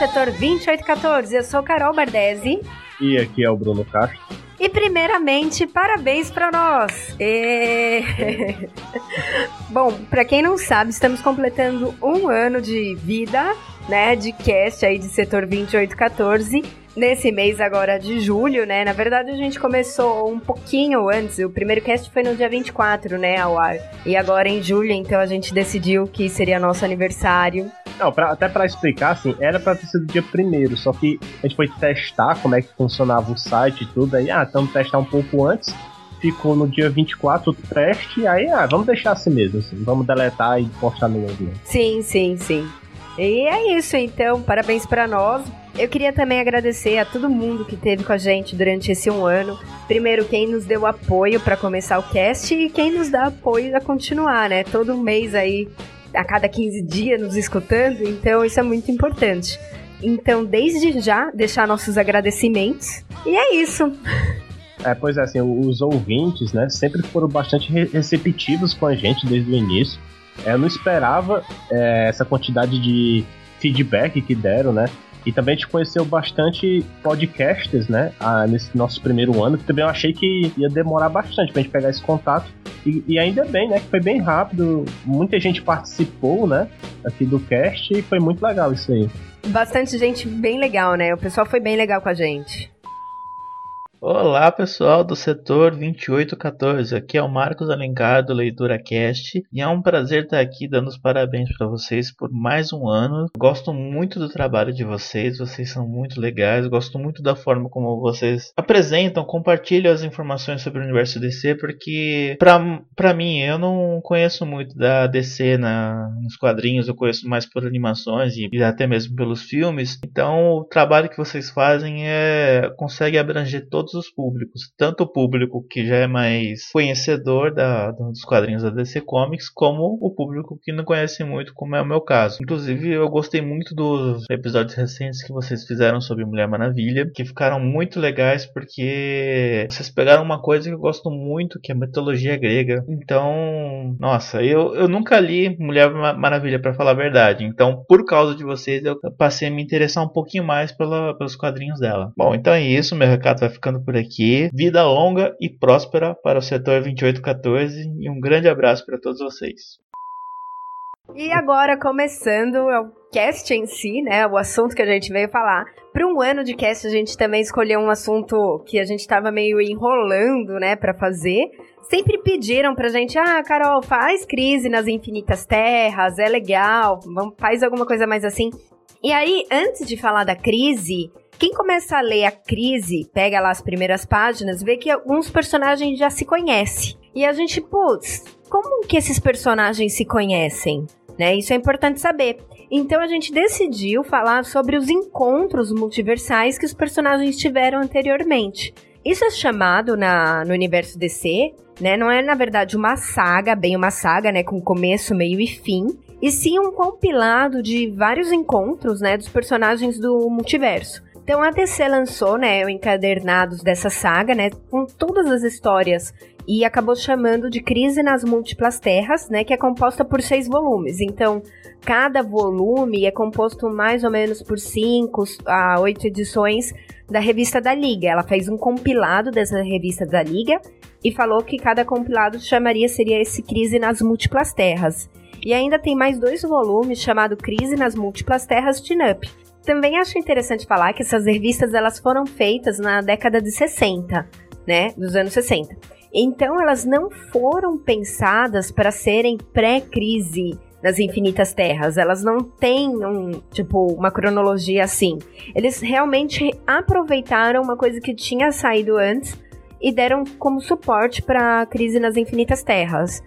Setor 2814. Eu sou Carol Bardesi. E aqui é o Bruno Castro. E primeiramente, parabéns para nós! E... Bom, para quem não sabe, estamos completando um ano de vida, né, de cast aí de setor 2814 nesse mês agora de julho, né? Na verdade, a gente começou um pouquinho antes. O primeiro cast foi no dia 24, né, ao ar. E agora em julho, então a gente decidiu que seria nosso aniversário. Não, pra, até para explicar, assim, era pra ter sido dia primeiro, só que a gente foi testar como é que funcionava o site e tudo, aí, ah, estamos testar um pouco antes, ficou no dia 24 o teste, aí, ah, vamos deixar assim mesmo, assim, vamos deletar e postar no link. Sim, sim, sim. E é isso, então, parabéns para nós. Eu queria também agradecer a todo mundo que esteve com a gente durante esse um ano. Primeiro, quem nos deu apoio para começar o cast e quem nos dá apoio a continuar, né? Todo mês aí a cada 15 dias nos escutando, então isso é muito importante. Então, desde já, deixar nossos agradecimentos. E é isso. É, pois é, assim, os ouvintes, né, sempre foram bastante receptivos com a gente desde o início. Eu não esperava é, essa quantidade de feedback que deram, né? E também a gente conheceu bastante podcasters, né? Ah, nesse nosso primeiro ano, que também eu achei que ia demorar bastante pra gente pegar esse contato. E, e, ainda bem, né? Que foi bem rápido. Muita gente participou, né? Aqui do cast e foi muito legal isso aí. Bastante gente bem legal, né? O pessoal foi bem legal com a gente. Olá pessoal do setor 2814, aqui é o Marcos Alencar do Leitura Cast e é um prazer estar aqui dando os parabéns para vocês por mais um ano. Gosto muito do trabalho de vocês, vocês são muito legais, gosto muito da forma como vocês apresentam, compartilham as informações sobre o universo DC, porque para mim eu não conheço muito da DC na, nos quadrinhos, eu conheço mais por animações e, e até mesmo pelos filmes. Então o trabalho que vocês fazem é consegue abranger todos todos os públicos, tanto o público que já é mais conhecedor da, dos quadrinhos da DC Comics, como o público que não conhece muito, como é o meu caso. Inclusive, eu gostei muito dos episódios recentes que vocês fizeram sobre Mulher Maravilha, que ficaram muito legais porque vocês pegaram uma coisa que eu gosto muito, que é a mitologia grega. Então, nossa, eu, eu nunca li Mulher Maravilha para falar a verdade. Então, por causa de vocês, eu passei a me interessar um pouquinho mais pela, pelos quadrinhos dela. Bom, então é isso, meu recado vai ficando por aqui. Vida longa e próspera para o setor 2814 e um grande abraço para todos vocês. E agora, começando o cast em si, né? O assunto que a gente veio falar. Para um ano de cast, a gente também escolheu um assunto que a gente estava meio enrolando, né, para fazer. Sempre pediram pra gente, ah, Carol, faz crise nas infinitas terras, é legal, vamos, faz alguma coisa mais assim. E aí, antes de falar da crise, quem começa a ler a crise, pega lá as primeiras páginas, vê que alguns personagens já se conhecem. E a gente, putz, como que esses personagens se conhecem? Né? Isso é importante saber. Então a gente decidiu falar sobre os encontros multiversais que os personagens tiveram anteriormente. Isso é chamado na, no universo DC, né? Não é na verdade uma saga, bem uma saga, né? Com começo, meio e fim. E sim um compilado de vários encontros, né? Dos personagens do multiverso. Então a DC lançou, né, o encadernados dessa saga, né, com todas as histórias e acabou chamando de Crise nas Múltiplas Terras, né, que é composta por seis volumes. Então, cada volume é composto mais ou menos por cinco a oito edições da revista da Liga. Ela fez um compilado dessa revista da Liga e falou que cada compilado chamaria seria esse Crise nas Múltiplas Terras. E ainda tem mais dois volumes chamado Crise nas Múltiplas Terras de Up, também acho interessante falar que essas revistas elas foram feitas na década de 60, né, dos anos 60. Então elas não foram pensadas para serem pré-crise nas infinitas terras. Elas não têm um, tipo, uma cronologia assim. Eles realmente aproveitaram uma coisa que tinha saído antes e deram como suporte para a crise nas infinitas terras.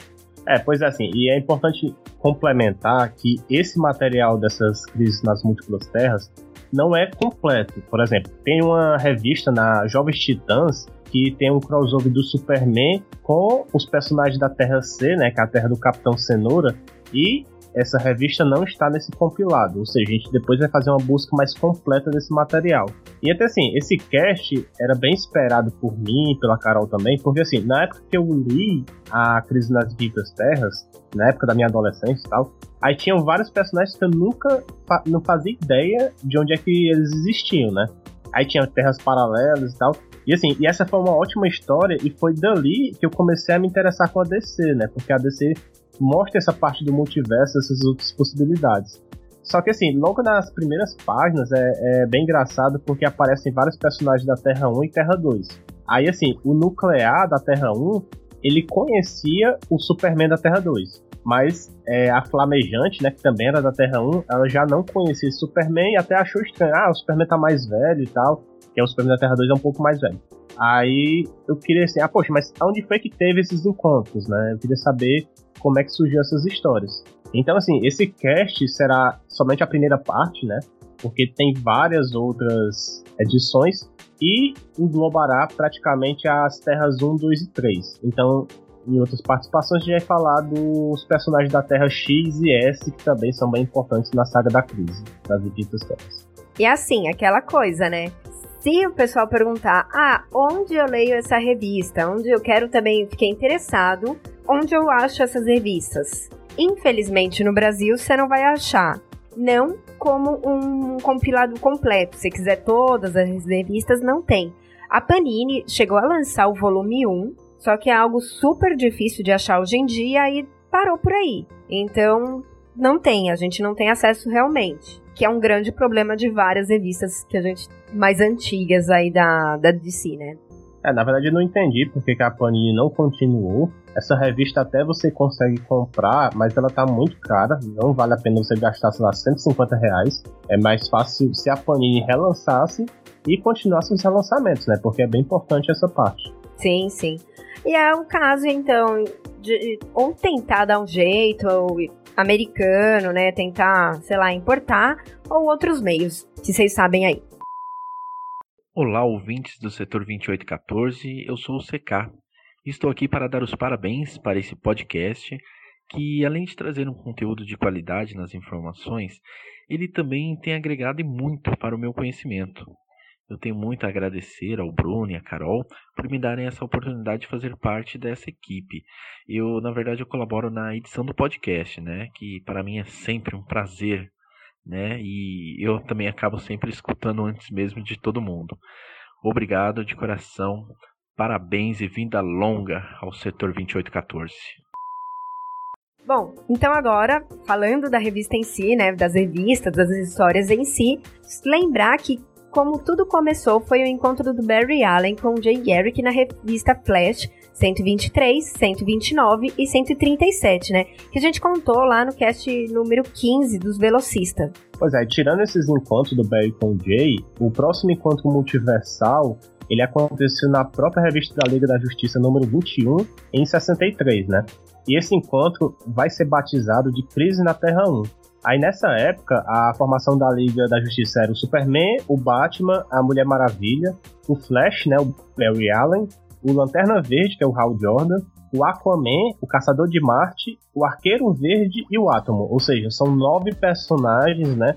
É, pois é assim, e é importante complementar que esse material dessas crises nas múltiplas terras não é completo. Por exemplo, tem uma revista na Jovens Titãs que tem um crossover do Superman com os personagens da Terra C, né, que é a Terra do Capitão Cenoura, e essa revista não está nesse compilado, ou seja, a gente depois vai fazer uma busca mais completa desse material. E até assim, esse cast era bem esperado por mim, pela Carol também, porque assim, na época que eu li a Crise nas Ditas Terras, na época da minha adolescência e tal, aí tinham vários personagens que eu nunca fa não fazia ideia de onde é que eles existiam, né? Aí tinha terras paralelas e tal. E assim, e essa foi uma ótima história e foi dali que eu comecei a me interessar com a DC, né? Porque a DC mostra essa parte do multiverso, essas outras possibilidades. Só que assim, logo nas primeiras páginas é, é, bem engraçado porque aparecem vários personagens da Terra 1 e Terra 2. Aí assim, o nuclear da Terra 1, ele conhecia o Superman da Terra 2. Mas é, a Flamejante, né, que também era da Terra 1, ela já não conhecia esse Superman e até achou estranho. Ah, o Superman tá mais velho e tal. Que é o Superman da Terra 2 é um pouco mais velho. Aí eu queria assim, ah, poxa, mas onde foi que teve esses encontros, né? Eu queria saber como é que surgiu essas histórias. Então, assim, esse cast será somente a primeira parte, né? Porque tem várias outras edições e englobará praticamente as Terras 1, 2 e 3. Então, em outras participações, a gente vai falar dos personagens da Terra X e S, que também são bem importantes na saga da crise das Ditas Terras. E assim, aquela coisa, né? Se o pessoal perguntar, ah, onde eu leio essa revista? Onde eu quero também, fiquei interessado, onde eu acho essas revistas? Infelizmente, no Brasil, você não vai achar. Não como um compilado completo. Se quiser todas as revistas, não tem. A Panini chegou a lançar o volume 1, só que é algo super difícil de achar hoje em dia e parou por aí. Então, não tem, a gente não tem acesso realmente. Que é um grande problema de várias revistas que a gente mais antigas aí da, da DC, né? É, na verdade eu não entendi porque que a Panini não continuou. Essa revista até você consegue comprar, mas ela tá muito cara. Não vale a pena você gastar, sei lá, 150 reais. É mais fácil se a Panini relançasse e continuasse os relançamentos, né? Porque é bem importante essa parte. Sim, sim. E é um caso, então, de ou tentar dar um jeito, ou americano, né? Tentar, sei lá, importar, ou outros meios, que vocês sabem aí. Olá, ouvintes do setor 2814, eu sou o CK. Estou aqui para dar os parabéns para esse podcast, que além de trazer um conteúdo de qualidade nas informações, ele também tem agregado muito para o meu conhecimento. Eu tenho muito a agradecer ao Bruno e à Carol por me darem essa oportunidade de fazer parte dessa equipe. Eu, na verdade, eu colaboro na edição do podcast, né? Que para mim é sempre um prazer né? E eu também acabo sempre escutando antes mesmo de todo mundo. Obrigado de coração, parabéns e vinda longa ao setor 2814. Bom, então agora, falando da revista em si, né, das revistas, das histórias em si, lembrar que como tudo começou foi o encontro do Barry Allen com Jay Garrick na revista Flash 123, 129 e 137, né? Que a gente contou lá no cast número 15 dos Velocistas. Pois é, tirando esses encontros do Barry com o Jay, o próximo encontro multiversal ele aconteceu na própria revista da Liga da Justiça número 21, em 63, né? E esse encontro vai ser batizado de Crise na Terra 1. Aí nessa época, a formação da Liga da Justiça era o Superman, o Batman, a Mulher Maravilha, o Flash, né, o Barry Allen, o Lanterna Verde, que é o Hal Jordan, o Aquaman, o Caçador de Marte, o Arqueiro Verde e o Átomo. Ou seja, são nove personagens, né?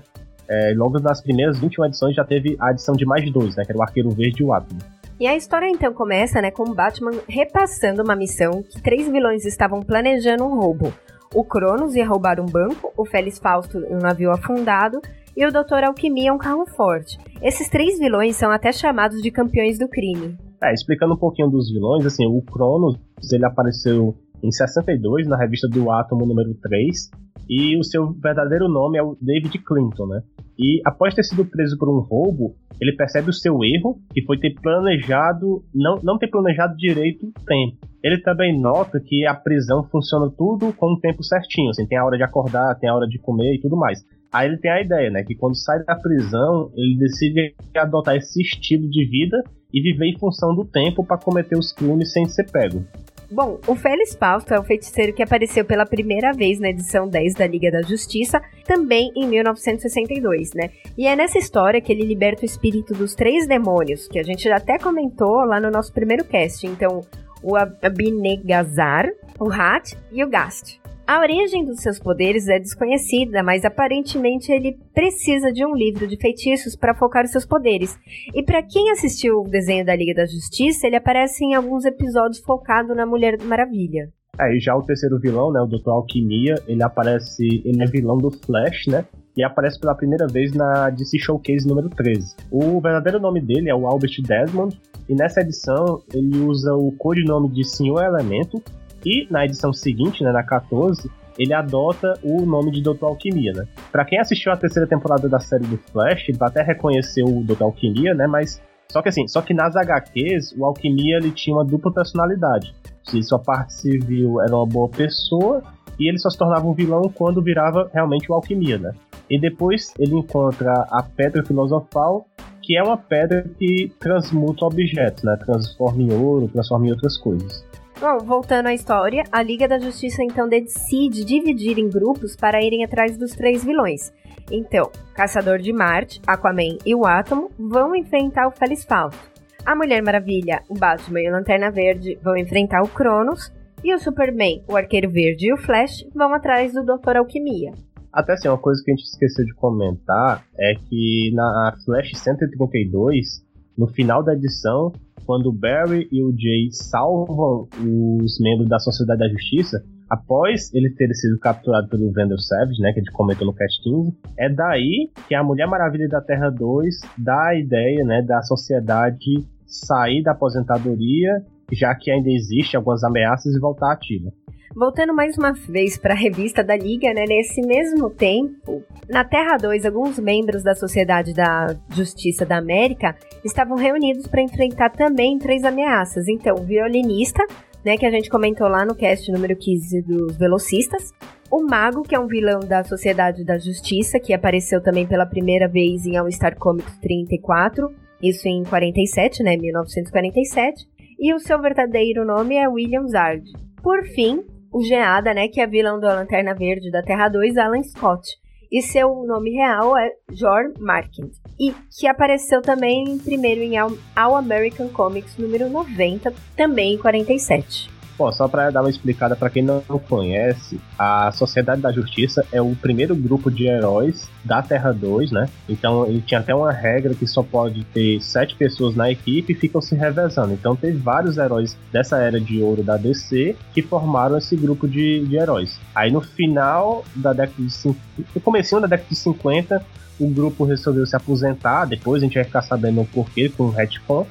É, logo nas primeiras 21 edições já teve a adição de mais dois, né? Que era o Arqueiro Verde e o Átomo. E a história então começa, né, com o Batman repassando uma missão que três vilões estavam planejando um roubo. O Cronos ia roubar um banco, o Félix Fausto um navio afundado e o Dr. Alquimia um carro forte. Esses três vilões são até chamados de campeões do crime. É, explicando um pouquinho dos vilões, assim, o Cronos, ele apareceu em 62 na revista do Átomo número 3, e o seu verdadeiro nome é o David Clinton, né? E após ter sido preso por um roubo, ele percebe o seu erro, que foi ter planejado, não, não ter planejado direito o tempo. Ele também nota que a prisão funciona tudo com o tempo certinho, assim, tem a hora de acordar, tem a hora de comer e tudo mais. Aí ele tem a ideia, né, que quando sai da prisão, ele decide adotar esse estilo de vida e viver em função do tempo para cometer os crimes sem ser pego. Bom, o Félix Fausto é o feiticeiro que apareceu pela primeira vez na edição 10 da Liga da Justiça, também em 1962, né? E é nessa história que ele liberta o espírito dos três demônios, que a gente já até comentou lá no nosso primeiro cast. Então, o Abinegazar, o Hat e o Gast. A origem dos seus poderes é desconhecida, mas aparentemente ele precisa de um livro de feitiços para focar os seus poderes. E para quem assistiu o desenho da Liga da Justiça, ele aparece em alguns episódios focado na Mulher Maravilha. Aí é, já o terceiro vilão, né, o Dr. Alquimia, ele aparece, ele é vilão do Flash, né? E aparece pela primeira vez na DC Showcase número 13. O verdadeiro nome dele é o Albert Desmond, e nessa edição ele usa o codinome de Senhor Elemento, e na edição seguinte, né, na 14, ele adota o nome de Dr. Alquimia, né? Pra quem assistiu a terceira temporada da série do Flash, vai até reconhecer o Dr. Alquimia, né? Mas só que assim, só que nas HQs, o Alquimia ele tinha uma dupla personalidade. Se sua parte civil era uma boa pessoa, e ele só se tornava um vilão quando virava realmente o Alquimia, né? E depois ele encontra a Pedra Filosofal, que é uma pedra que transmuta objetos, né? Transforma em ouro, transforma em outras coisas. Bom, voltando à história, a Liga da Justiça então decide dividir em grupos para irem atrás dos três vilões. Então, Caçador de Marte, Aquaman e o Átomo vão enfrentar o Felisfalto. A Mulher Maravilha, o Batman e o Lanterna Verde vão enfrentar o Cronos. E o Superman, o Arqueiro Verde e o Flash vão atrás do Dr. Alquimia. Até assim, uma coisa que a gente esqueceu de comentar é que na Flash 132, no final da edição, quando o Barry e o Jay salvam os membros da Sociedade da Justiça, após ele ter sido capturado pelo Vandal Savage, né, que a gente comentou no Cast 15, é daí que a Mulher Maravilha da Terra 2 dá a ideia, né, da sociedade sair da aposentadoria, já que ainda existe algumas ameaças e voltar ativa. Voltando mais uma vez para a revista da Liga, né, nesse mesmo tempo, na Terra 2, alguns membros da Sociedade da Justiça da América estavam reunidos para enfrentar também três ameaças. Então, o violinista, né, que a gente comentou lá no cast número 15 dos Velocistas, o Mago, que é um vilão da Sociedade da Justiça, que apareceu também pela primeira vez em All Star Comics 34, isso em 47, né, 1947, e o seu verdadeiro nome é William Zard. Por fim, o Geada, né, que é vilão da Lanterna Verde da Terra 2, Alan Scott. E seu nome real é Jor Markin. E que apareceu também primeiro em All American Comics número 90, também em 47. Bom, só para dar uma explicada para quem não conhece, a Sociedade da Justiça é o primeiro grupo de heróis da Terra 2, né? Então ele tinha até uma regra que só pode ter sete pessoas na equipe e ficam se revezando. Então teve vários heróis dessa era de ouro da DC que formaram esse grupo de, de heróis. Aí no final da década de 50, no comecinho da década de 50, o grupo resolveu se aposentar, depois a gente vai ficar sabendo o porquê com o retcon,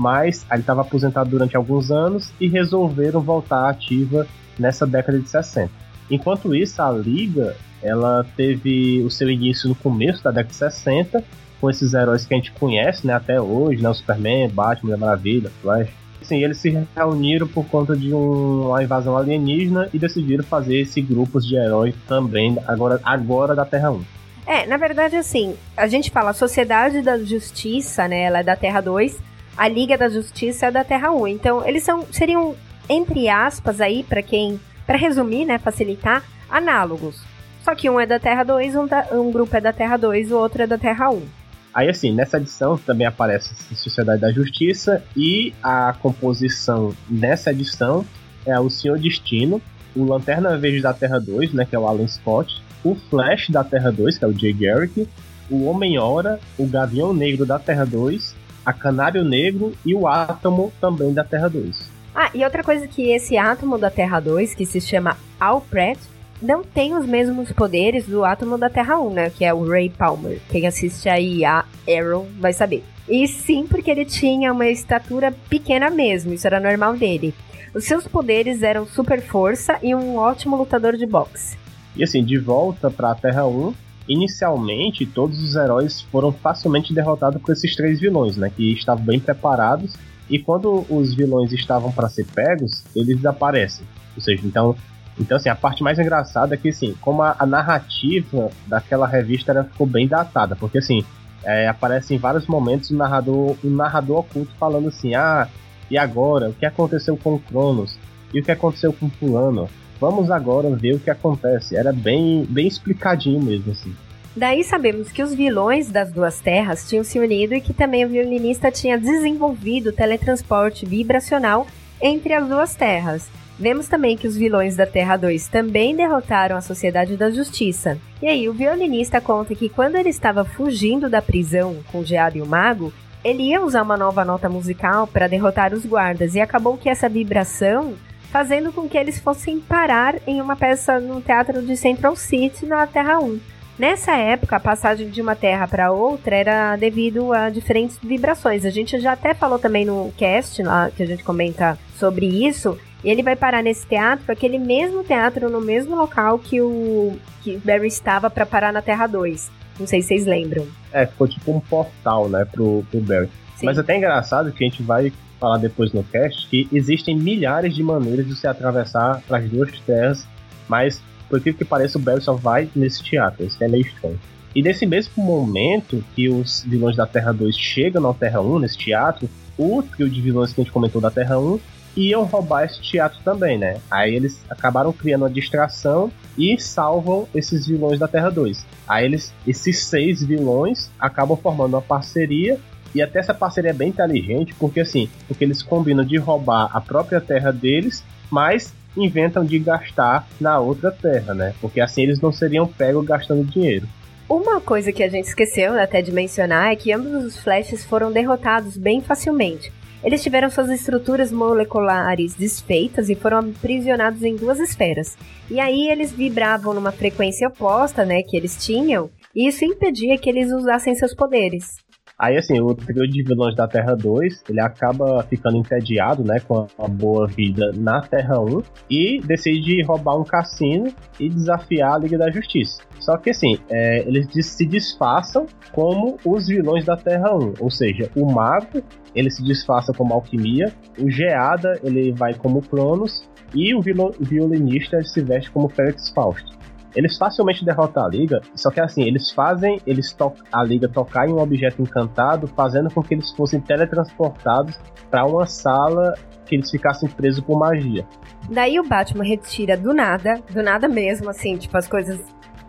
mas ele estava aposentado durante alguns anos e resolveram voltar ativa nessa década de 60. Enquanto isso, a Liga ela teve o seu início no começo da década de 60, com esses heróis que a gente conhece né, até hoje, né, o Superman, Batman, Maravilha, Flash. Assim, eles se reuniram por conta de um, uma invasão alienígena e decidiram fazer esse grupo de heróis também, agora, agora da Terra 1. É, na verdade, assim, a gente fala a Sociedade da Justiça, né? Ela é da Terra 2, a Liga da Justiça é da Terra 1. Então, eles são, seriam, entre aspas, aí, para quem. para resumir, né, facilitar, análogos. Só que um é da Terra 2, um, da, um grupo é da Terra 2, o outro é da Terra 1. Aí, assim, nessa edição também aparece Sociedade da Justiça e a composição nessa edição é o Senhor Destino, o Lanterna Verde da Terra 2, né, que é o Alan Scott, o Flash da Terra 2, que é o Jay Garrick, o Homem-Hora, o Gavião Negro da Terra 2 a Canário Negro e o Átomo também da Terra 2. Ah, e outra coisa que esse átomo da Terra 2, que se chama Alpret, não tem os mesmos poderes do átomo da Terra 1, né? Que é o Ray Palmer. Quem assiste aí a Arrow vai saber. E sim, porque ele tinha uma estatura pequena mesmo, isso era normal dele. Os seus poderes eram super força e um ótimo lutador de boxe. E assim, de volta para a Terra 1, inicialmente todos os heróis foram facilmente derrotados por esses três vilões, né, que estavam bem preparados. E quando os vilões estavam para ser pegos, eles desaparecem. Ou seja, então, então assim, a parte mais engraçada é que assim, como a, a narrativa daquela revista era, ficou bem datada, porque assim, é, aparece em vários momentos o narrador, um narrador oculto falando assim, ah, e agora? O que aconteceu com o Cronos? E o que aconteceu com fulano? Vamos agora ver o que acontece. Era bem, bem explicadinho mesmo, assim. Daí sabemos que os vilões das duas terras tinham se unido e que também o violinista tinha desenvolvido teletransporte vibracional entre as duas terras. Vemos também que os vilões da Terra 2 também derrotaram a Sociedade da Justiça. E aí, o violinista conta que quando ele estava fugindo da prisão com o Geado e o Mago, ele ia usar uma nova nota musical para derrotar os guardas e acabou que essa vibração fazendo com que eles fossem parar em uma peça no teatro de Central City na Terra 1. Nessa época, a passagem de uma terra para outra era devido a diferentes vibrações. A gente já até falou também no cast lá, que a gente comenta sobre isso, e ele vai parar nesse teatro, aquele mesmo teatro no mesmo local que o que Barry estava para parar na Terra 2. Não sei se vocês lembram. É, ficou tipo um portal, né, pro, pro Barry. Sim. Mas é até engraçado que a gente vai falar depois no cast que existem milhares de maneiras de se atravessar para as duas terras, mas por incrível que pareça, o Barry só vai nesse teatro. Isso é meio estranho. E nesse mesmo momento que os vilões da Terra 2 chegam na Terra 1, nesse teatro, o trio de vilões que a gente comentou da Terra 1 iam roubar esse teatro também, né? Aí eles acabaram criando uma distração e salvam esses vilões da Terra 2. Aí eles, esses seis vilões acabam formando uma parceria e até essa parceria é bem inteligente, porque assim, porque eles combinam de roubar a própria terra deles, mas inventam de gastar na outra terra, né? Porque assim eles não seriam pegos gastando dinheiro. Uma coisa que a gente esqueceu até de mencionar é que ambos os Flashes foram derrotados bem facilmente. Eles tiveram suas estruturas moleculares desfeitas e foram aprisionados em duas esferas. E aí eles vibravam numa frequência oposta, né, que eles tinham, e isso impedia que eles usassem seus poderes. Aí, assim, o trio de vilões da Terra 2, ele acaba ficando entediado, né, com a boa vida na Terra 1 e decide roubar um cassino e desafiar a Liga da Justiça. Só que, assim, é, eles se disfarçam como os vilões da Terra 1, ou seja, o Mago, ele se disfarça como Alquimia, o Geada, ele vai como Cronos e o violinista se veste como Félix Fausto. Eles facilmente derrotam a liga, só que assim, eles fazem eles a liga tocar em um objeto encantado, fazendo com que eles fossem teletransportados para uma sala que eles ficassem presos por magia. Daí o Batman retira do nada, do nada mesmo, assim, tipo, as coisas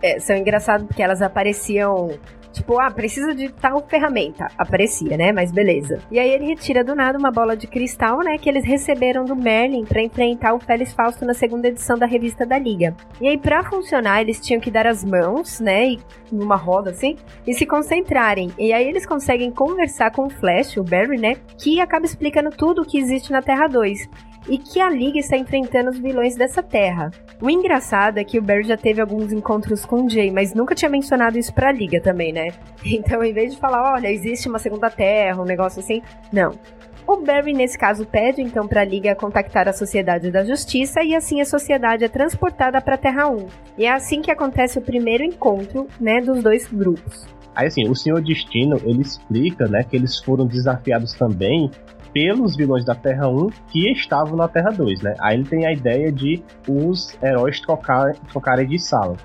é, são engraçadas porque elas apareciam Tipo, ah, precisa de tal ferramenta. Aparecia, né? Mas beleza. E aí ele retira do nada uma bola de cristal, né? Que eles receberam do Merlin para enfrentar o Félix Fausto na segunda edição da revista da Liga. E aí, para funcionar, eles tinham que dar as mãos, né? E, numa roda assim, e se concentrarem. E aí eles conseguem conversar com o Flash, o Barry, né? Que acaba explicando tudo o que existe na Terra 2 e que a Liga está enfrentando os vilões dessa terra. O engraçado é que o Barry já teve alguns encontros com o Jay, mas nunca tinha mencionado isso pra Liga também, né? Então, em vez de falar, olha, existe uma segunda terra, um negócio assim, não. O Barry, nesse caso, pede então para a Liga contactar a Sociedade da Justiça e assim a sociedade é transportada para Terra 1. E é assim que acontece o primeiro encontro, né, dos dois grupos. Aí assim, o Senhor Destino, ele explica, né, que eles foram desafiados também pelos vilões da Terra 1 que estavam na Terra 2, né? Aí ele tem a ideia de os heróis trocar, trocarem de sala.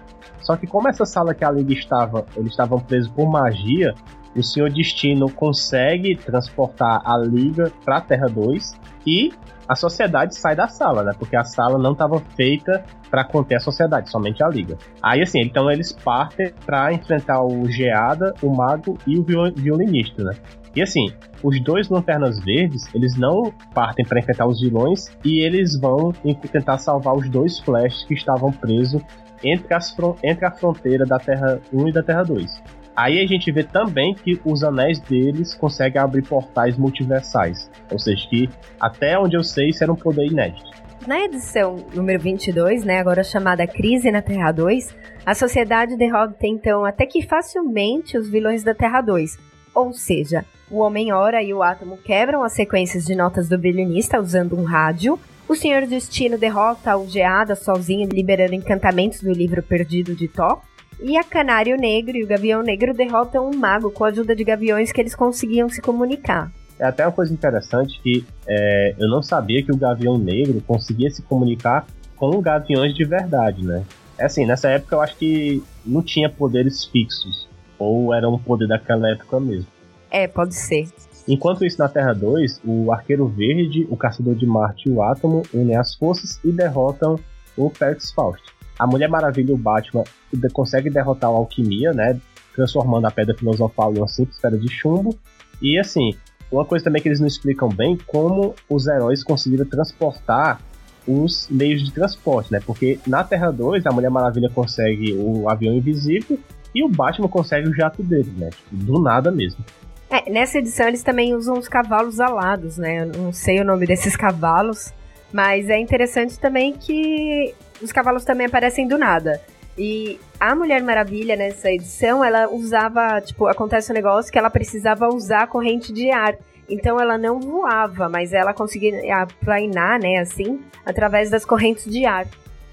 Só que como essa sala que a Liga estava, eles estavam presos por magia, o Senhor Destino consegue transportar a Liga para a Terra 2 e a sociedade sai da sala, né? Porque a sala não estava feita para conter a sociedade, somente a Liga. Aí assim, então eles partem para enfrentar o Geada, o Mago e o violinista, né? E assim, os dois Lanternas Verdes, eles não partem para enfrentar os vilões e eles vão tentar salvar os dois Flash que estavam presos entre, as, entre a fronteira da Terra 1 e da Terra 2. Aí a gente vê também que os anéis deles conseguem abrir portais multiversais. Ou seja, que até onde eu sei, isso era um poder inédito. Na edição número 22, né, agora chamada Crise na Terra 2, a sociedade derrota então até que facilmente os vilões da Terra 2. Ou seja, o Homem-Hora e o Átomo quebram as sequências de notas do violinista usando um rádio. O Senhor Destino derrota o Geada sozinho, liberando encantamentos do livro perdido de Thor. E a Canário Negro e o Gavião Negro derrotam um mago com a ajuda de gaviões que eles conseguiam se comunicar. É até uma coisa interessante que é, eu não sabia que o Gavião Negro conseguia se comunicar com gaviões de verdade, né? É assim, nessa época eu acho que não tinha poderes fixos. Ou era um poder daquela época mesmo. É, pode ser. Enquanto isso, na Terra 2, o Arqueiro Verde, o Caçador de Marte e o Átomo unem as forças e derrotam o Felix Faust. A Mulher Maravilha e o Batman conseguem derrotar o Alquimia, né? Transformando a Pedra Filosofal em uma simples esfera de chumbo. E assim, uma coisa também que eles não explicam bem como os heróis conseguiram transportar os meios de transporte, né? Porque na Terra 2 a Mulher Maravilha consegue o avião invisível e o Batman consegue o jato dele, né? Tipo, do nada mesmo. É, nessa edição eles também usam os cavalos alados, né? Eu não sei o nome desses cavalos, mas é interessante também que os cavalos também aparecem do nada. E a Mulher Maravilha nessa edição, ela usava, tipo, acontece um negócio que ela precisava usar a corrente de ar. Então ela não voava, mas ela conseguia aplainar, né, assim, através das correntes de ar.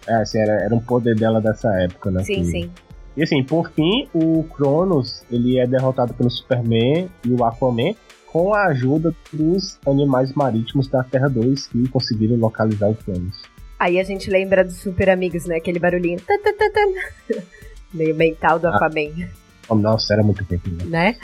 É, assim, era, era um poder dela dessa época, né? Sim, que... sim. E assim, por fim, o Cronos, ele é derrotado pelo Superman e o Aquaman com a ajuda dos animais marítimos da Terra 2 que conseguiram localizar o Cronos. Aí a gente lembra dos Super Amigos, né? Aquele barulhinho. Meio mental do ah. Aquaman. Nossa, era muito tempo, né? né?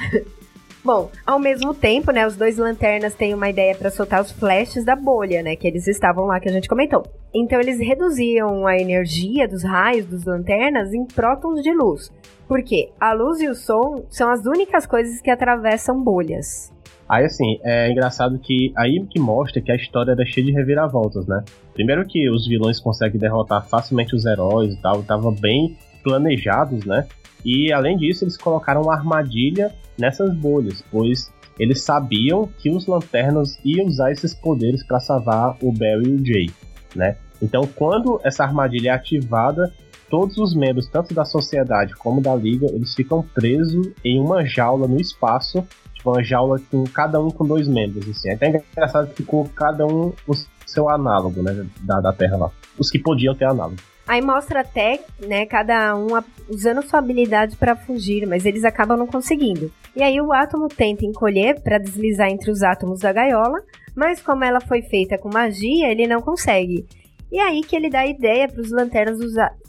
Bom, ao mesmo tempo, né, os dois lanternas têm uma ideia para soltar os flashes da bolha, né, que eles estavam lá que a gente comentou. Então eles reduziam a energia dos raios dos lanternas em prótons de luz. Porque a luz e o som são as únicas coisas que atravessam bolhas. Aí, assim, é engraçado que aí que mostra que a história era cheia de reviravoltas, né? Primeiro que os vilões conseguem derrotar facilmente os heróis e tal, estavam bem planejados, né? E além disso, eles colocaram uma armadilha nessas bolhas, pois eles sabiam que os lanternas iam usar esses poderes para salvar o Barry e o Jay, né? Então, quando essa armadilha é ativada, todos os membros, tanto da sociedade como da liga, eles ficam presos em uma jaula no espaço, tipo uma jaula com cada um com dois membros, assim. É até engraçado que ficou cada um o seu análogo, né, da, da Terra lá. Os que podiam ter análogo. Aí mostra até, né, cada um usando sua habilidade para fugir, mas eles acabam não conseguindo. E aí o átomo tenta encolher para deslizar entre os átomos da gaiola, mas como ela foi feita com magia, ele não consegue. E é aí que ele dá a ideia para os lanternas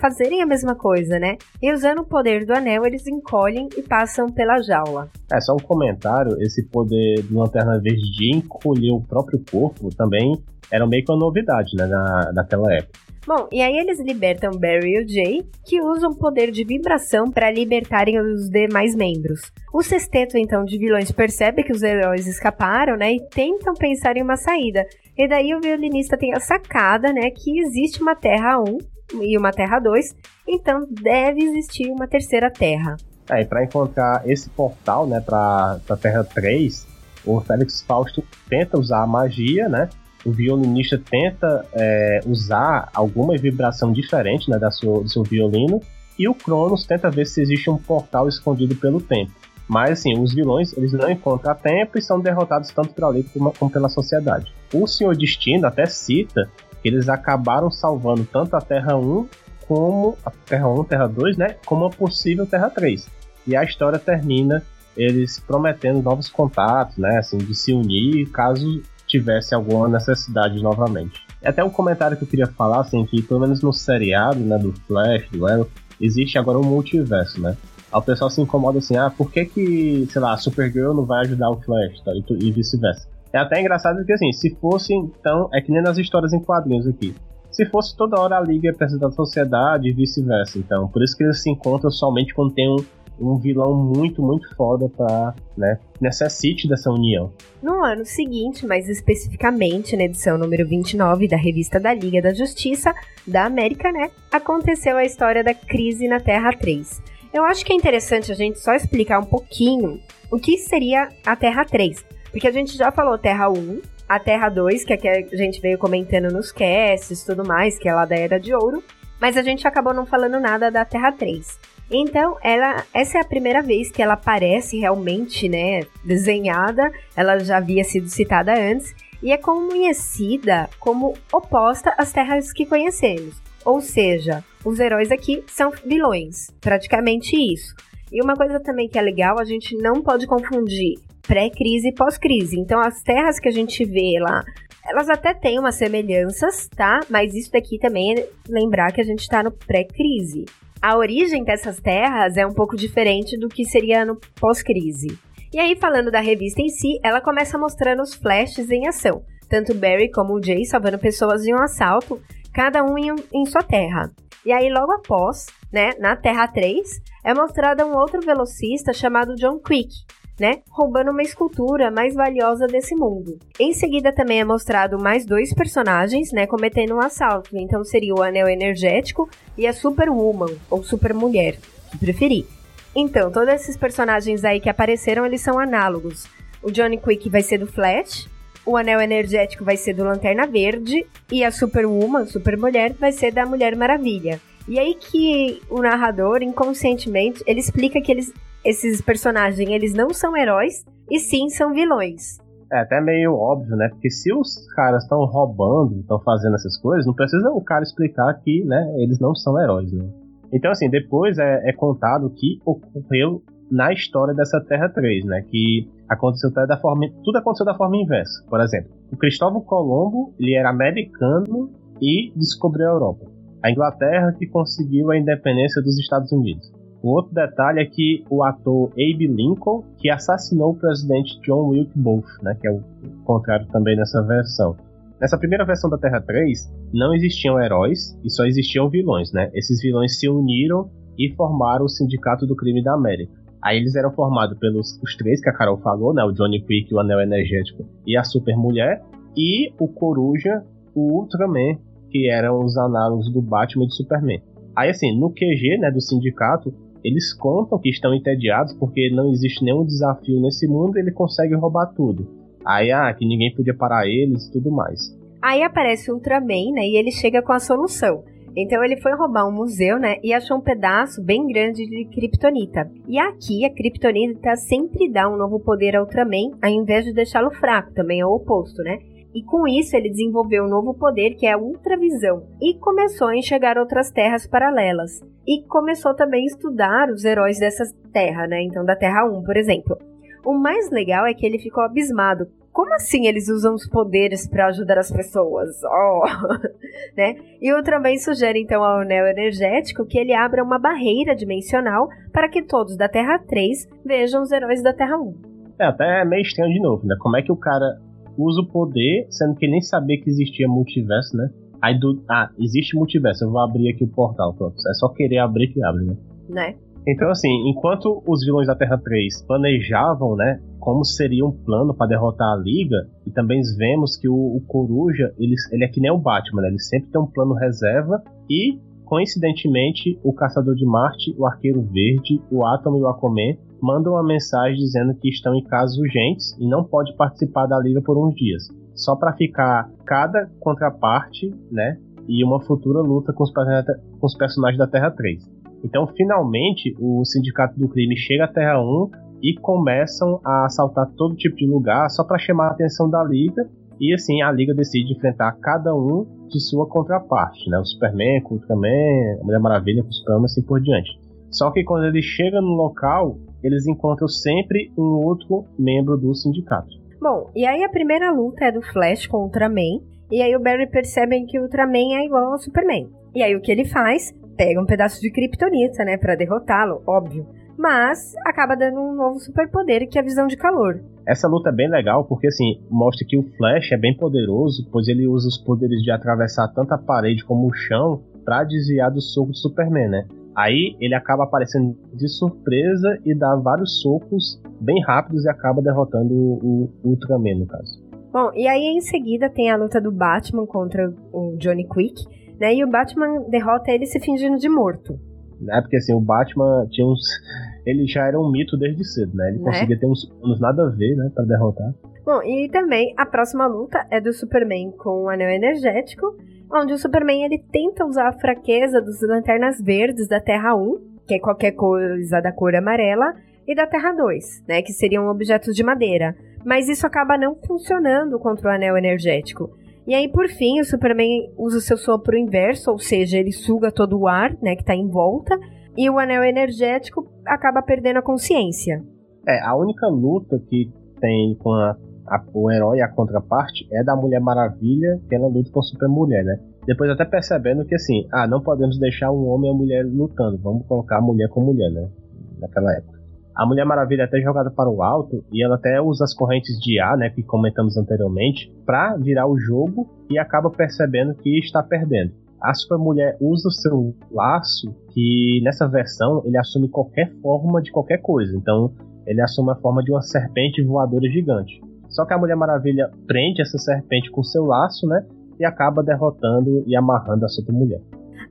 fazerem a mesma coisa, né? E usando o poder do anel, eles encolhem e passam pela jaula. É, só um comentário, esse poder do Lanterna Verde de encolher o próprio corpo também era meio que uma novidade, né, na, naquela época. Bom, e aí eles libertam Barry e o Jay, que usam poder de vibração para libertarem os demais membros. O sexteto, então, de vilões percebe que os heróis escaparam, né, e tentam pensar em uma saída. E daí o violinista tem a sacada, né, que existe uma Terra 1 e uma Terra 2, então deve existir uma terceira Terra. É, e para encontrar esse portal, né, para a Terra 3, o Félix Fausto tenta usar a magia, né, o violinista tenta é, usar alguma vibração diferente né, da sua, do seu violino, e o Cronos tenta ver se existe um portal escondido pelo tempo. Mas assim, os vilões eles não encontram a tempo e são derrotados tanto pela lei como, como pela sociedade. O Senhor Destino até cita que eles acabaram salvando tanto a Terra 1 como a Terra 1, Terra 2, né, como a possível Terra 3. E a história termina eles prometendo novos contatos, né, assim, de se unir caso tivesse alguma necessidade novamente. Até um comentário que eu queria falar, assim, que pelo menos no seriado, né, do Flash, do Arrow, existe agora um multiverso, né? O pessoal se incomoda assim, ah, por que que, sei lá, a Supergirl não vai ajudar o Flash, tá? E, e vice-versa. É até engraçado porque, assim, se fosse, então, é que nem nas histórias em quadrinhos aqui. Se fosse toda hora a Liga presidente da sociedade e vice-versa, então. Por isso que eles se encontram somente quando tem um, um vilão muito, muito foda pra, né, necessite dessa união. No ano seguinte, mais especificamente na edição número 29 da revista da Liga da Justiça da América, né, aconteceu a história da crise na Terra 3. Eu acho que é interessante a gente só explicar um pouquinho o que seria a Terra 3, porque a gente já falou Terra 1, a Terra 2, que é que a gente veio comentando nos casts e tudo mais, que é lá da Era de Ouro, mas a gente acabou não falando nada da Terra 3. Então, ela, essa é a primeira vez que ela aparece realmente, né, desenhada. Ela já havia sido citada antes e é conhecida como oposta às terras que conhecemos. Ou seja, os heróis aqui são vilões, praticamente isso. E uma coisa também que é legal, a gente não pode confundir pré-crise e pós-crise. Então, as terras que a gente vê lá, elas até têm umas semelhanças, tá? Mas isso daqui também é lembrar que a gente está no pré-crise a origem dessas terras é um pouco diferente do que seria no pós-crise. E aí, falando da revista em si, ela começa mostrando os flashes em ação. Tanto Barry como o Jay salvando pessoas de um assalto, cada um em, em sua terra. E aí, logo após, né, na Terra 3, é mostrado um outro velocista chamado John Quick, né, roubando uma escultura mais valiosa desse mundo. Em seguida também é mostrado mais dois personagens, né, cometendo um assalto. Então seria o Anel Energético e a Superwoman, ou Supermulher, se preferir. Então, todos esses personagens aí que apareceram, eles são análogos. O Johnny Quick vai ser do Flash, o Anel Energético vai ser do Lanterna Verde e a Superwoman, Supermulher, vai ser da Mulher Maravilha. E aí que o narrador, inconscientemente, ele explica que eles, esses personagens, eles não são heróis, e sim são vilões. É até meio óbvio, né? Porque se os caras estão roubando, estão fazendo essas coisas, não precisa o cara explicar que, né, eles não são heróis, né? Então, assim, depois é, é contado o que ocorreu na história dessa Terra 3, né? Que aconteceu da forma, tudo aconteceu da forma inversa. Por exemplo, o Cristóvão Colombo, ele era americano e descobriu a Europa. A Inglaterra que conseguiu a independência dos Estados Unidos. O outro detalhe é que o ator Abe Lincoln, que assassinou o presidente John Wilkes Booth, né, que é o contrário também nessa versão. Nessa primeira versão da Terra 3, não existiam heróis e só existiam vilões, né? Esses vilões se uniram e formaram o Sindicato do Crime da América. Aí eles eram formados pelos os três que a Carol falou, né? O Johnny Quick, o Anel Energético e a Super Mulher. E o Coruja, o Ultraman, que eram os análogos do Batman e do Superman. Aí assim, no QG, né, do sindicato, eles contam que estão entediados porque não existe nenhum desafio nesse mundo e ele consegue roubar tudo. Aí, ah, que ninguém podia parar eles e tudo mais. Aí aparece o Ultraman, né, e ele chega com a solução. Então ele foi roubar um museu, né, e achou um pedaço bem grande de kryptonita. E aqui a kryptonita sempre dá um novo poder ao Ultraman, ao invés de deixá-lo fraco, também é o oposto, né? E com isso ele desenvolveu um novo poder que é a ultravisão e começou a enxergar outras terras paralelas. E começou também a estudar os heróis dessa terra, né? Então da Terra 1, por exemplo. O mais legal é que ele ficou abismado como assim eles usam os poderes para ajudar as pessoas? Oh, né? E o também sugere então ao anel energético que ele abra uma barreira dimensional para que todos da Terra 3 vejam os heróis da Terra 1. É, até é meio estranho de novo, né? Como é que o cara usa o poder, sendo que nem sabia que existia multiverso, né? Aí do. Ah, existe multiverso, eu vou abrir aqui o portal, pronto. É só querer abrir que abre, né? Né? Então, assim, enquanto os vilões da Terra 3 planejavam, né, como seria um plano para derrotar a Liga, e também vemos que o, o Coruja, ele, ele, é que nem o Batman, né, ele sempre tem um plano reserva, e, coincidentemente, o Caçador de Marte, o Arqueiro Verde, o Atom e o Aquaman mandam uma mensagem dizendo que estão em casos urgentes e não pode participar da Liga por uns dias. Só para ficar cada contraparte, né, e uma futura luta com os, com os personagens da Terra 3. Então, finalmente, o Sindicato do Crime chega à Terra 1 e começam a assaltar todo tipo de lugar só para chamar a atenção da Liga. E assim, a Liga decide enfrentar cada um de sua contraparte, né? O Superman o Ultraman, a Mulher Maravilha o Superman, assim por diante. Só que quando eles chegam no local, eles encontram sempre um outro membro do sindicato. Bom, e aí a primeira luta é do Flash com o Ultraman, e aí o Barry percebe que o Ultraman é igual ao Superman. E aí o que ele faz? pega um pedaço de kryptonita, né, para derrotá-lo, óbvio. Mas acaba dando um novo superpoder que é a visão de calor. Essa luta é bem legal porque assim mostra que o Flash é bem poderoso, pois ele usa os poderes de atravessar tanto a parede como o chão para desviar do soco do Superman, né? Aí ele acaba aparecendo de surpresa e dá vários socos bem rápidos e acaba derrotando o, o Ultraman, no caso. Bom, e aí em seguida tem a luta do Batman contra o Johnny Quick, né? E o Batman derrota ele se fingindo de morto. É, porque assim, o Batman tinha uns. Ele já era um mito desde cedo, né? Ele né? conseguia ter uns planos nada a ver, né? Pra derrotar. Bom, e também a próxima luta é do Superman com o Anel Energético, onde o Superman ele tenta usar a fraqueza dos Lanternas Verdes da Terra 1, que é qualquer coisa da cor amarela, e da Terra 2, né? Que seriam objetos de madeira. Mas isso acaba não funcionando contra o Anel Energético. E aí, por fim, o Superman usa o seu sopro inverso, ou seja, ele suga todo o ar, né, que tá em volta, e o anel energético acaba perdendo a consciência. É, a única luta que tem com a, a, o herói a contraparte é da Mulher Maravilha, que ela luta com a Super Mulher, né? Depois até percebendo que assim, ah, não podemos deixar um homem e a mulher lutando, vamos colocar a mulher com mulher, né? Naquela época. A Mulher Maravilha é até jogada para o alto e ela até usa as correntes de ar, né, que comentamos anteriormente, para virar o jogo e acaba percebendo que está perdendo. A Super Mulher usa o seu laço, que nessa versão ele assume qualquer forma de qualquer coisa. Então ele assume a forma de uma serpente voadora gigante. Só que a Mulher Maravilha prende essa serpente com seu laço, né? E acaba derrotando e amarrando a Super Mulher.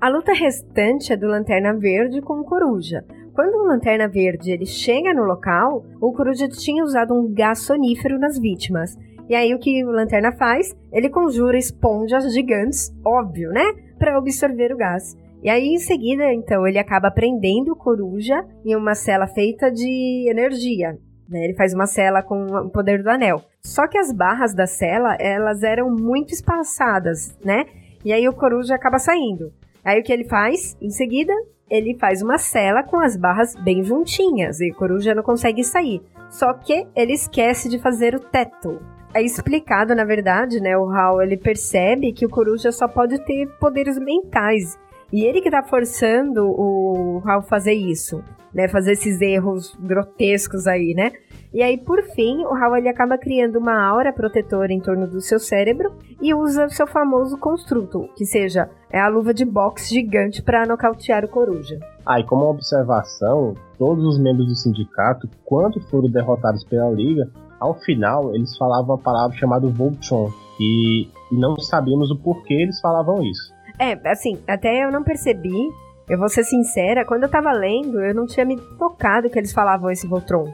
A luta restante é do Lanterna Verde com o Coruja. Quando o Lanterna Verde ele chega no local, o Coruja tinha usado um gás sonífero nas vítimas. E aí o que o Lanterna faz? Ele conjura esponjas gigantes, óbvio, né? Para absorver o gás. E aí, em seguida, então, ele acaba prendendo o coruja em uma cela feita de energia. Né? Ele faz uma cela com o poder do anel. Só que as barras da cela, elas eram muito espaçadas, né? E aí o coruja acaba saindo. Aí o que ele faz? Em seguida, ele faz uma cela com as barras bem juntinhas e o coruja não consegue sair. Só que ele esquece de fazer o teto. É explicado, na verdade, né? O Hal ele percebe que o coruja só pode ter poderes mentais e ele que tá forçando o Hal fazer isso, né? Fazer esses erros grotescos aí, né? E aí, por fim, o Hal ele acaba criando uma aura protetora em torno do seu cérebro e usa o seu famoso construto, que seja é a luva de boxe gigante para nocautear o coruja. Ah, e como observação, todos os membros do sindicato, quando foram derrotados pela Liga, ao final eles falavam a palavra chamada Voltron, e não sabíamos o porquê eles falavam isso. É, assim, até eu não percebi. Eu vou ser sincera, quando eu tava lendo, eu não tinha me tocado que eles falavam esse Voltron.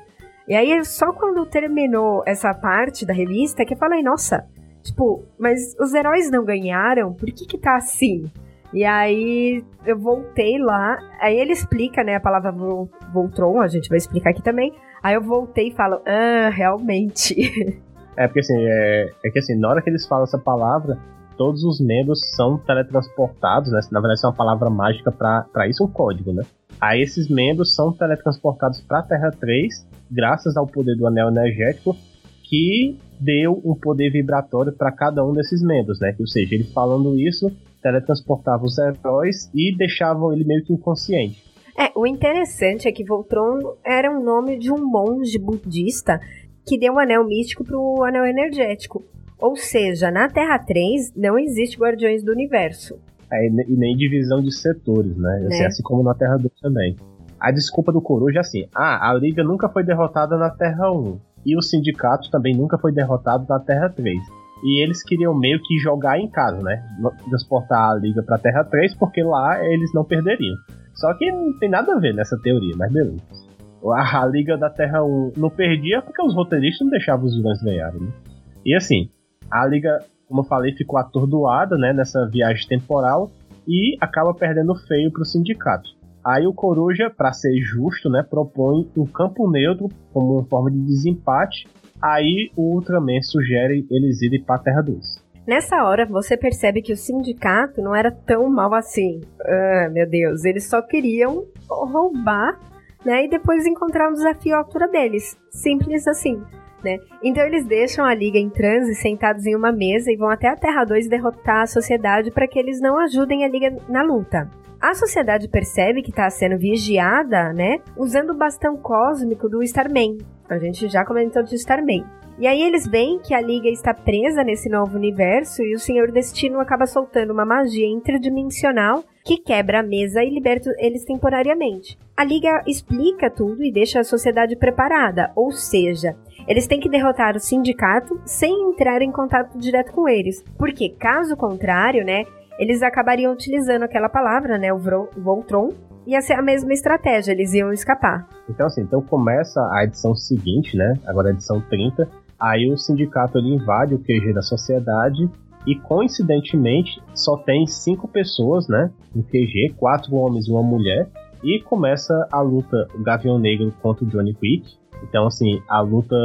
E aí, só quando terminou essa parte da revista, que eu falei, nossa, tipo, mas os heróis não ganharam? Por que que tá assim? E aí, eu voltei lá, aí ele explica, né, a palavra Voltron, a gente vai explicar aqui também. Aí eu voltei e falo, ah, realmente. É, porque assim, é, é que assim, na hora que eles falam essa palavra, todos os membros são teletransportados, né? Na verdade, é uma palavra mágica para isso, um código, né? Aí esses membros são teletransportados para a Terra 3, graças ao poder do anel energético, que deu um poder vibratório para cada um desses membros, né? Ou seja, ele falando isso, teletransportava os heróis e deixavam ele meio que inconsciente. É, o interessante é que Voltron era um nome de um monge budista que deu um anel místico para o anel energético. Ou seja, na Terra 3 não existe Guardiões do Universo. É, e nem divisão de setores, né? Assim, né? assim como na Terra 2 também. A desculpa do Coruja é assim: ah, a Liga nunca foi derrotada na Terra 1. E o sindicato também nunca foi derrotado na Terra 3. E eles queriam meio que jogar em casa, né? Transportar a Liga pra Terra 3, porque lá eles não perderiam. Só que não tem nada a ver nessa teoria, mas beleza. A Liga da Terra 1 não perdia porque os roteiristas não deixavam os vilões ganharem, né? E assim, a liga, como eu falei, ficou atordoada né, nessa viagem temporal e acaba perdendo feio para o sindicato. Aí o Coruja, para ser justo, né, propõe um campo neutro como uma forma de desempate. Aí o Ultraman sugere eles irem para a Terra 2. Nessa hora, você percebe que o sindicato não era tão mal assim. Ah, meu Deus, eles só queriam roubar, né, e depois encontrar um desafio à altura deles. Simples assim né? Então eles deixam a liga em transe sentados em uma mesa e vão até a Terra 2 derrotar a sociedade para que eles não ajudem a liga na luta. A sociedade percebe que está sendo vigiada, né? Usando o bastão cósmico do Starman. A gente já comentou de Starman. E aí eles veem que a Liga está presa nesse novo universo e o Senhor Destino acaba soltando uma magia interdimensional que quebra a mesa e liberta eles temporariamente. A Liga explica tudo e deixa a sociedade preparada, ou seja, eles têm que derrotar o sindicato sem entrar em contato direto com eles, porque caso contrário, né, eles acabariam utilizando aquela palavra, né, o Voltron, ia ser a mesma estratégia, eles iam escapar. Então assim, então começa a edição seguinte, né, agora a edição 30, aí o sindicato ele invade o QG da sociedade e coincidentemente só tem cinco pessoas, né, no QG, quatro homens e uma mulher, e começa a luta Gavião Negro contra Johnny Quick, então, assim, a luta,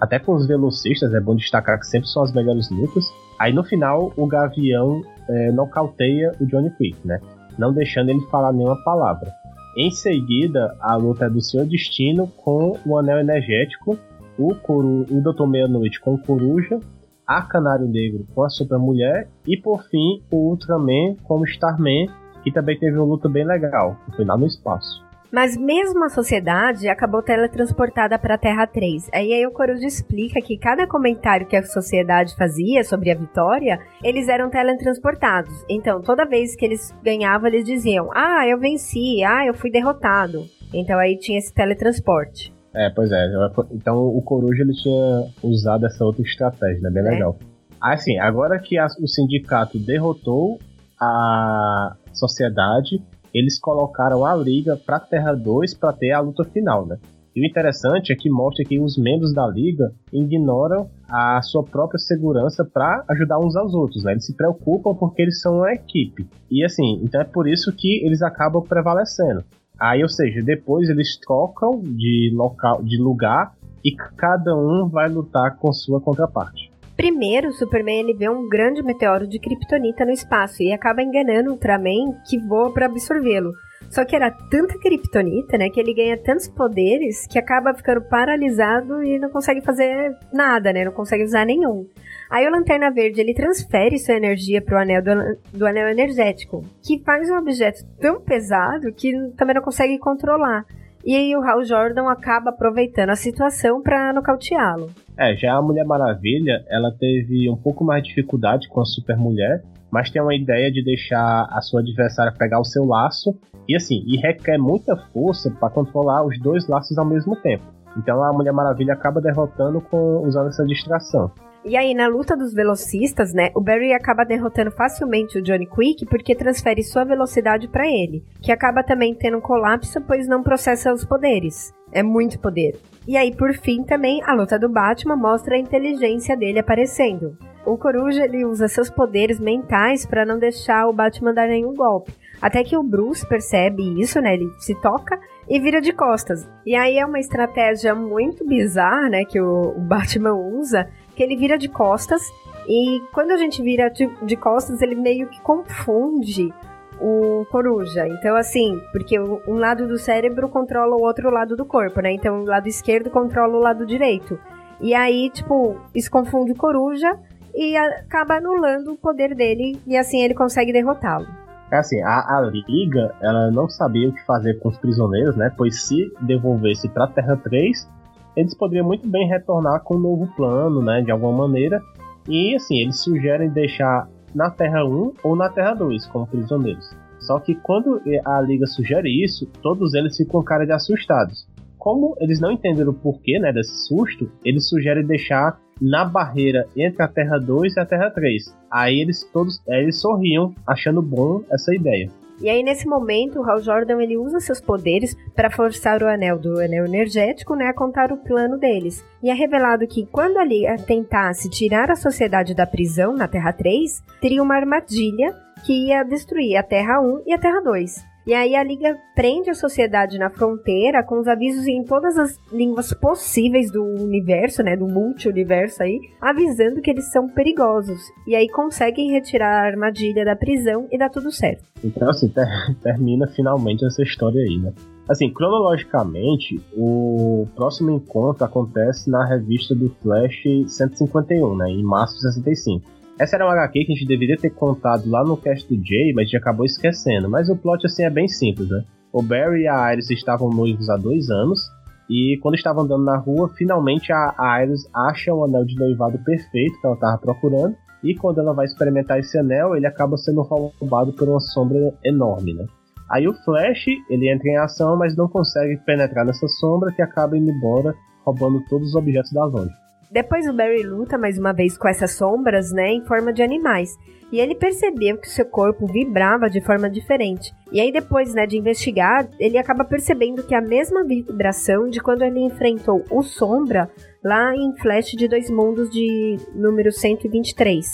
até com os velocistas, é bom destacar que sempre são as melhores lutas. Aí no final, o Gavião é, nocauteia o Johnny Quick, né? Não deixando ele falar nenhuma palavra. Em seguida, a luta é do Senhor Destino com o Anel Energético, o, Coru, o Doutor Meia-Noite com o Coruja, a Canário Negro com a Super Mulher e por fim o Ultraman com o Starman, que também teve uma luta bem legal, foi lá no espaço. Mas mesmo a sociedade acabou teletransportada para a Terra 3. Aí, aí o Coruja explica que cada comentário que a sociedade fazia sobre a vitória, eles eram teletransportados. Então, toda vez que eles ganhavam, eles diziam: Ah, eu venci, ah, eu fui derrotado. Então aí tinha esse teletransporte. É, pois é. Então o Coruja ele tinha usado essa outra estratégia, né? Bem é. legal. Assim, agora que a, o sindicato derrotou a sociedade, eles colocaram a liga pra Terra 2 para ter a luta final, né? E o interessante é que mostra que os membros da liga ignoram a sua própria segurança para ajudar uns aos outros, né? Eles se preocupam porque eles são uma equipe. E assim, então é por isso que eles acabam prevalecendo. Aí, ou seja, depois eles trocam de local, de lugar e cada um vai lutar com sua contraparte. Primeiro, o Superman ele vê um grande meteoro de kryptonita no espaço e acaba enganando o Ultraman que voa para absorvê-lo. Só que era tanta kryptonita, né, que ele ganha tantos poderes que acaba ficando paralisado e não consegue fazer nada, né, não consegue usar nenhum. Aí o Lanterna Verde ele transfere sua energia para o anel do, do, anel energético, que faz um objeto tão pesado que também não consegue controlar. E aí o Hal Jordan acaba aproveitando a situação para nocauteá-lo. É, já a Mulher Maravilha, ela teve um pouco mais de dificuldade com a Super Mulher, mas tem uma ideia de deixar a sua adversária pegar o seu laço e assim, e requer muita força para controlar os dois laços ao mesmo tempo. Então a Mulher Maravilha acaba derrotando com usando essa distração. E aí, na luta dos velocistas, né, o Barry acaba derrotando facilmente o Johnny Quick porque transfere sua velocidade para ele, que acaba também tendo um colapso pois não processa os poderes. É muito poder. E aí, por fim, também a luta do Batman mostra a inteligência dele aparecendo. O Coruja ele usa seus poderes mentais para não deixar o Batman dar nenhum golpe. Até que o Bruce percebe isso, né? Ele se toca e vira de costas. E aí é uma estratégia muito bizarra, né? Que o Batman usa, que ele vira de costas e quando a gente vira de, costas, ele meio que confunde o coruja. Então, assim, porque um lado do cérebro controla o outro lado do corpo, né? Então, o lado esquerdo controla o lado direito. E aí, tipo, isso confunde o coruja e acaba anulando o poder dele e assim ele consegue derrotá-lo. É assim, a, a, Liga, ela não sabia o que fazer com os prisioneiros, né? Pois se devolvesse para Terra 3, eles poderiam muito bem retornar com um novo plano, né, de alguma maneira. E assim, eles sugerem deixar na Terra 1 ou na Terra 2 como prisioneiros. Só que quando a Liga sugere isso, todos eles ficam cara de assustados. Como eles não entenderam o porquê né, desse susto, eles sugerem deixar na barreira entre a Terra 2 e a Terra 3. Aí eles todos eles sorriam, achando bom essa ideia. E aí, nesse momento, o Hal Jordan ele usa seus poderes para forçar o anel do anel energético né, a contar o plano deles. E é revelado que quando a Liga tentasse tirar a sociedade da prisão na Terra 3, teria uma armadilha que ia destruir a Terra 1 e a Terra 2. E aí a Liga prende a sociedade na fronteira com os avisos em todas as línguas possíveis do universo, né, do multi-universo aí, avisando que eles são perigosos. E aí conseguem retirar a armadilha da prisão e dá tudo certo. Então assim, ter termina finalmente essa história aí, né? Assim, cronologicamente, o próximo encontro acontece na revista do Flash 151, né, em março de 65. Essa era uma HQ que a gente deveria ter contado lá no cast do Jay, mas a gente acabou esquecendo. Mas o plot assim é bem simples, né? O Barry e a Iris estavam noivos há dois anos. E quando estavam andando na rua, finalmente a Iris acha o anel de noivado perfeito que ela estava procurando. E quando ela vai experimentar esse anel, ele acaba sendo roubado por uma sombra enorme, né? Aí o Flash, ele entra em ação, mas não consegue penetrar nessa sombra que acaba indo embora, roubando todos os objetos da loja. Depois o Barry luta mais uma vez com essas sombras, né, em forma de animais. E ele percebeu que seu corpo vibrava de forma diferente. E aí depois, né, de investigar, ele acaba percebendo que é a mesma vibração de quando ele enfrentou o Sombra lá em Flash de Dois Mundos de número 123.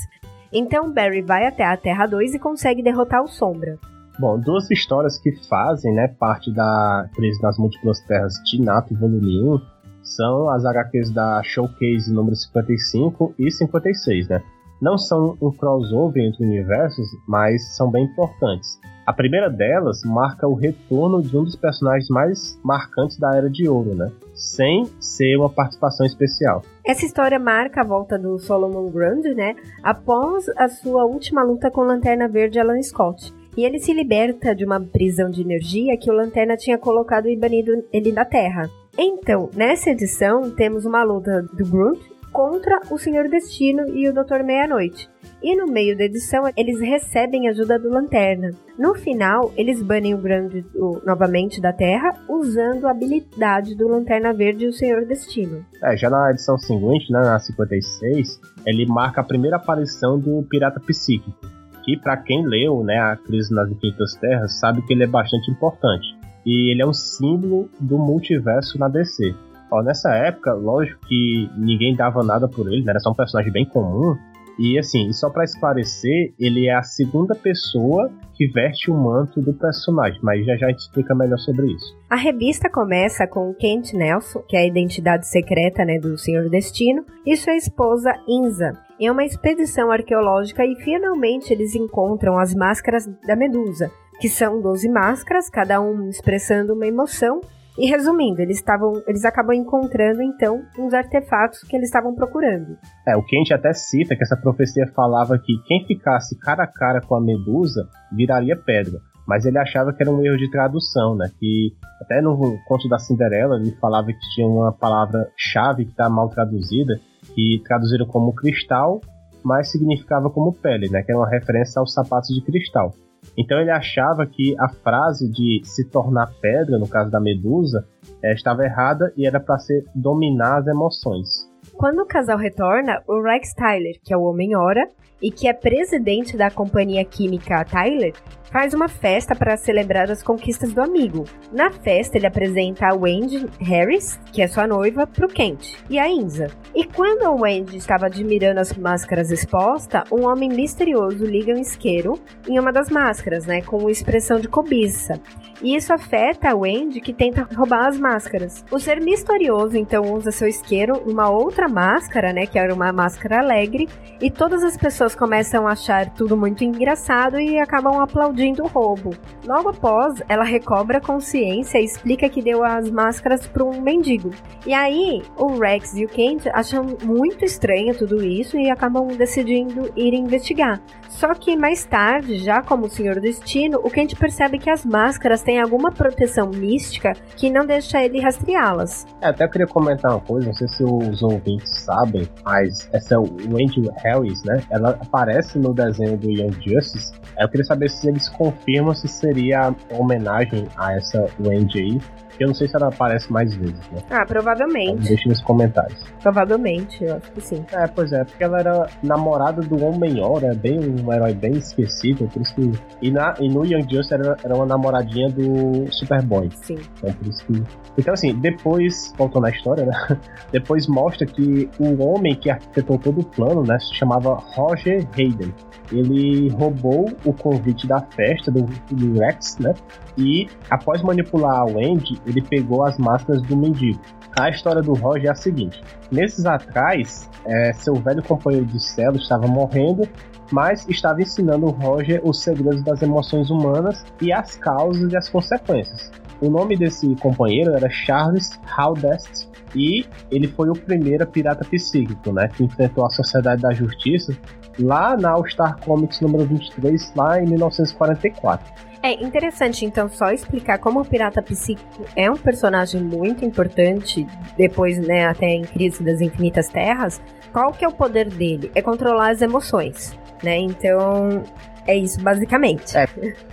Então Barry vai até a Terra 2 e consegue derrotar o Sombra. Bom, duas histórias que fazem, né, parte da crise das múltiplas terras de Nato volume 1 são as HQs da Showcase número 55 e 56, né? Não são um crossover entre universos, mas são bem importantes. A primeira delas marca o retorno de um dos personagens mais marcantes da Era de Ouro, né? Sem ser uma participação especial. Essa história marca a volta do Solomon Grundy, né? Após a sua última luta com Lanterna Verde Alan Scott. e ele se liberta de uma prisão de energia que o Lanterna tinha colocado e banido ele da Terra. Então, nessa edição, temos uma luta do Grunt contra o Senhor Destino e o Doutor Meia-Noite. E no meio da edição, eles recebem ajuda do Lanterna. No final, eles banem o Grande novamente da Terra, usando a habilidade do Lanterna Verde e o Senhor Destino. É, já na edição seguinte, né, na 56, ele marca a primeira aparição do Pirata Psíquico, que para quem leu né, a Crise nas Infinitas Terras, sabe que ele é bastante importante. E ele é um símbolo do multiverso na DC. Ó, nessa época, lógico que ninguém dava nada por ele, né? era só um personagem bem comum. E assim, só para esclarecer, ele é a segunda pessoa que veste o manto do personagem, mas já já a gente explica melhor sobre isso. A revista começa com Kent Nelson, que é a identidade secreta né, do Senhor Destino, e sua esposa Inza, em uma expedição arqueológica e finalmente eles encontram as máscaras da Medusa, que são 12 máscaras, cada um expressando uma emoção, e resumindo, eles estavam, eles acabam encontrando então uns artefatos que eles estavam procurando. É, o Kent até cita que essa profecia falava que quem ficasse cara a cara com a Medusa viraria pedra, mas ele achava que era um erro de tradução, né? Que até no conto da Cinderela ele falava que tinha uma palavra-chave que está mal traduzida, que traduziram como cristal, mas significava como pele, né? Que era uma referência aos sapatos de cristal. Então ele achava que a frase de se tornar pedra, no caso da Medusa, é, estava errada e era para ser dominar as emoções. Quando o casal retorna, o Rex Tyler, que é o Homem-Hora, e que é presidente da companhia química Tyler, faz uma festa para celebrar as conquistas do amigo. Na festa, ele apresenta a Wendy Harris, que é sua noiva, para o Kent, e a Inza. E quando a Wendy estava admirando as máscaras expostas, um homem misterioso liga um isqueiro em uma das máscaras, né, com expressão de cobiça. E isso afeta a Wendy, que tenta roubar as máscaras. O ser misterioso então usa seu isqueiro uma outra máscara, né, que era uma máscara alegre, e todas as pessoas começam a achar tudo muito engraçado e acabam aplaudindo o roubo. Logo após, ela recobra a consciência e explica que deu as máscaras para um mendigo. E aí, o Rex e o Kent acham muito estranho tudo isso e acabam decidindo ir investigar. Só que mais tarde, já como o Senhor Destino, o Kent percebe que as máscaras têm alguma proteção mística que não deixa ele rastreá-las. É, até queria comentar uma coisa, não sei se os ouvintes sabem, mas essa Wendy Harris, né? Ela aparece no desenho do Young Justice. Eu queria saber se eles confirmam se seria homenagem a essa Wendy aí eu não sei se ela aparece mais vezes, né? Ah, provavelmente. Deixa nos comentários. Provavelmente, eu acho que sim. É, pois é, porque ela era namorada do Homem-Hora, bem um herói bem esquecido, por isso que... E, na, e no Young Justice era, era uma namoradinha do Superboy. Sim. Então, por isso que... Então, assim, depois, voltando à história, né? Depois mostra que o homem que arquitetou todo o plano, né, se chamava Roger Hayden. Ele roubou o convite da festa do, do Rex, né? E após manipular a Wendy, ele pegou as máscaras do mendigo. A história do Roger é a seguinte: meses atrás, é, seu velho companheiro de cela estava morrendo, mas estava ensinando o Roger os segredos das emoções humanas e as causas e as consequências. O nome desse companheiro era Charles Haldest e ele foi o primeiro pirata psíquico, né, que enfrentou a Sociedade da Justiça lá na All Star Comics número 23, lá em 1944. É interessante, então, só explicar como o Pirata Psíquico é um personagem muito importante, depois, né, até em Crise das Infinitas Terras. Qual que é o poder dele? É controlar as emoções, né? Então, é isso, basicamente. É,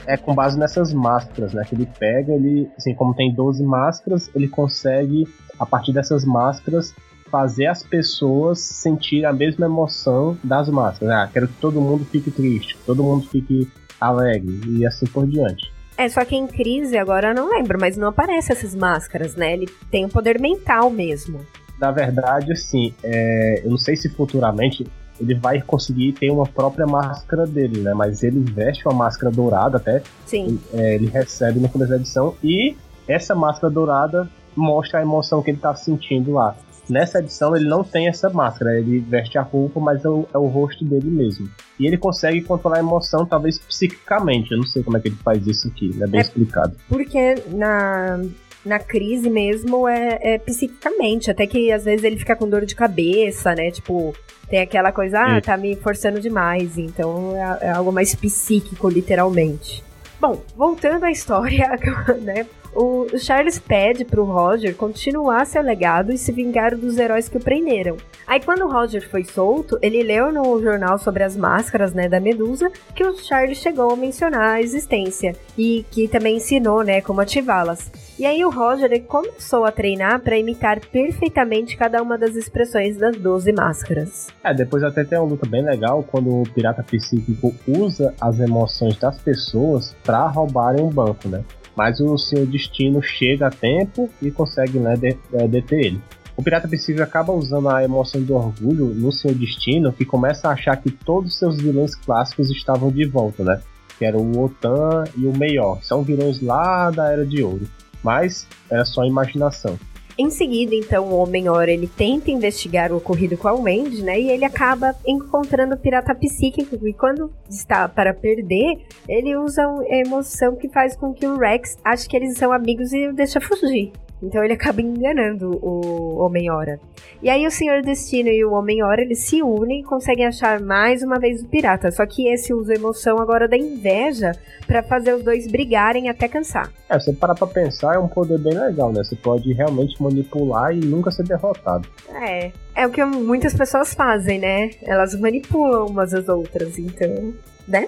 é com base nessas máscaras, né? Que ele pega, ele, assim, como tem 12 máscaras, ele consegue, a partir dessas máscaras, fazer as pessoas sentir a mesma emoção das máscaras. Ah, quero que todo mundo fique triste, que todo mundo fique alegre e assim por diante. É, só que em crise, agora eu não lembro, mas não aparece essas máscaras, né? Ele tem um poder mental mesmo. Na verdade, assim, é, eu não sei se futuramente ele vai conseguir ter uma própria máscara dele, né? Mas ele veste uma máscara dourada até. Sim. É, ele recebe no começo da edição e essa máscara dourada mostra a emoção que ele tá sentindo lá. Nessa edição ele não tem essa máscara, ele veste a roupa, mas é o, é o rosto dele mesmo. E ele consegue controlar a emoção, talvez psiquicamente. Eu não sei como é que ele faz isso aqui, é bem é explicado. Porque na, na crise mesmo é, é, psiquicamente, até que às vezes ele fica com dor de cabeça, né? Tipo, tem aquela coisa, ah, tá me forçando demais, então é, é algo mais psíquico, literalmente. Bom, voltando à história, né? O Charles pede pro Roger continuar seu legado e se vingar dos heróis que o prenderam. Aí quando o Roger foi solto, ele leu no jornal sobre as máscaras, né, da Medusa, que o Charles chegou a mencionar a existência e que também ensinou, né, como ativá-las. E aí o Roger começou a treinar para imitar perfeitamente cada uma das expressões das 12 máscaras. É, depois até tem uma luta bem legal quando o pirata psíquico usa as emoções das pessoas para roubarem um banco, né? Mas o seu destino chega a tempo e consegue né, é, deter ele. O pirata psíquico acaba usando a emoção do orgulho no seu destino, que começa a achar que todos os seus vilões clássicos estavam de volta, né? Que era o Otan e o Meior. São vilões lá da Era de Ouro mas era só imaginação. Em seguida, então, o Homem-Hora ele tenta investigar o ocorrido com a Wendy, né? E ele acaba encontrando o pirata psíquico. E quando está para perder, ele usa a emoção que faz com que o Rex ache que eles são amigos e o deixa fugir. Então ele acaba enganando o Homem-Hora. E aí o Senhor Destino e o Homem-Hora eles se unem e conseguem achar mais uma vez o pirata. Só que esse usa a emoção agora da inveja para fazer os dois brigarem até cansar. É, você parar pra pensar, é um poder bem legal, né? Você pode realmente manipular e nunca ser derrotado. É. É o que muitas pessoas fazem, né? Elas manipulam umas às outras, então. Né?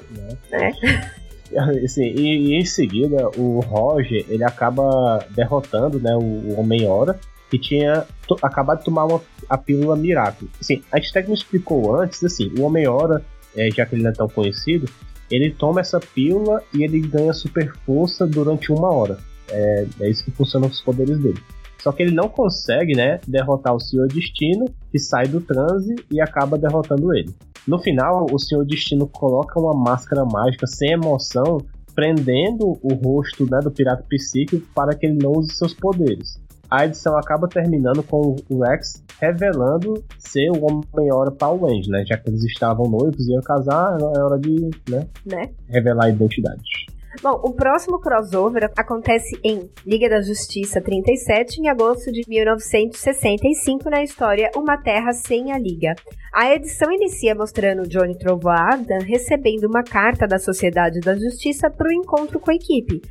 É. é. Assim, e, e, em seguida, o Roger ele acaba derrotando né, o, Homem-Hora, que tinha acabado de tomar uma, a pílula Miracle. Assim, a gente até não explicou antes, assim, o Homem-Hora, é, já que ele não é tão conhecido, ele toma essa pílula e ele ganha super força durante uma hora. É, é isso que funcionam os poderes dele. Só que ele não consegue, né, derrotar o Senhor Destino, que sai do transe e acaba derrotando ele. No final, o Senhor Destino coloca uma máscara mágica sem emoção, prendendo o rosto né, do pirata psíquico para que ele não use seus poderes. A edição acaba terminando com o Rex revelando ser o Homem-Hora para o Wendy, né? Já que eles estavam noivos e iam casar, é hora de né, né? revelar a identidade. Bom, o próximo crossover acontece em Liga da Justiça 37, em agosto de 1965, na história Uma Terra Sem a Liga. A edição inicia mostrando Johnny Trovoada recebendo uma carta da Sociedade da Justiça para o encontro com a equipe.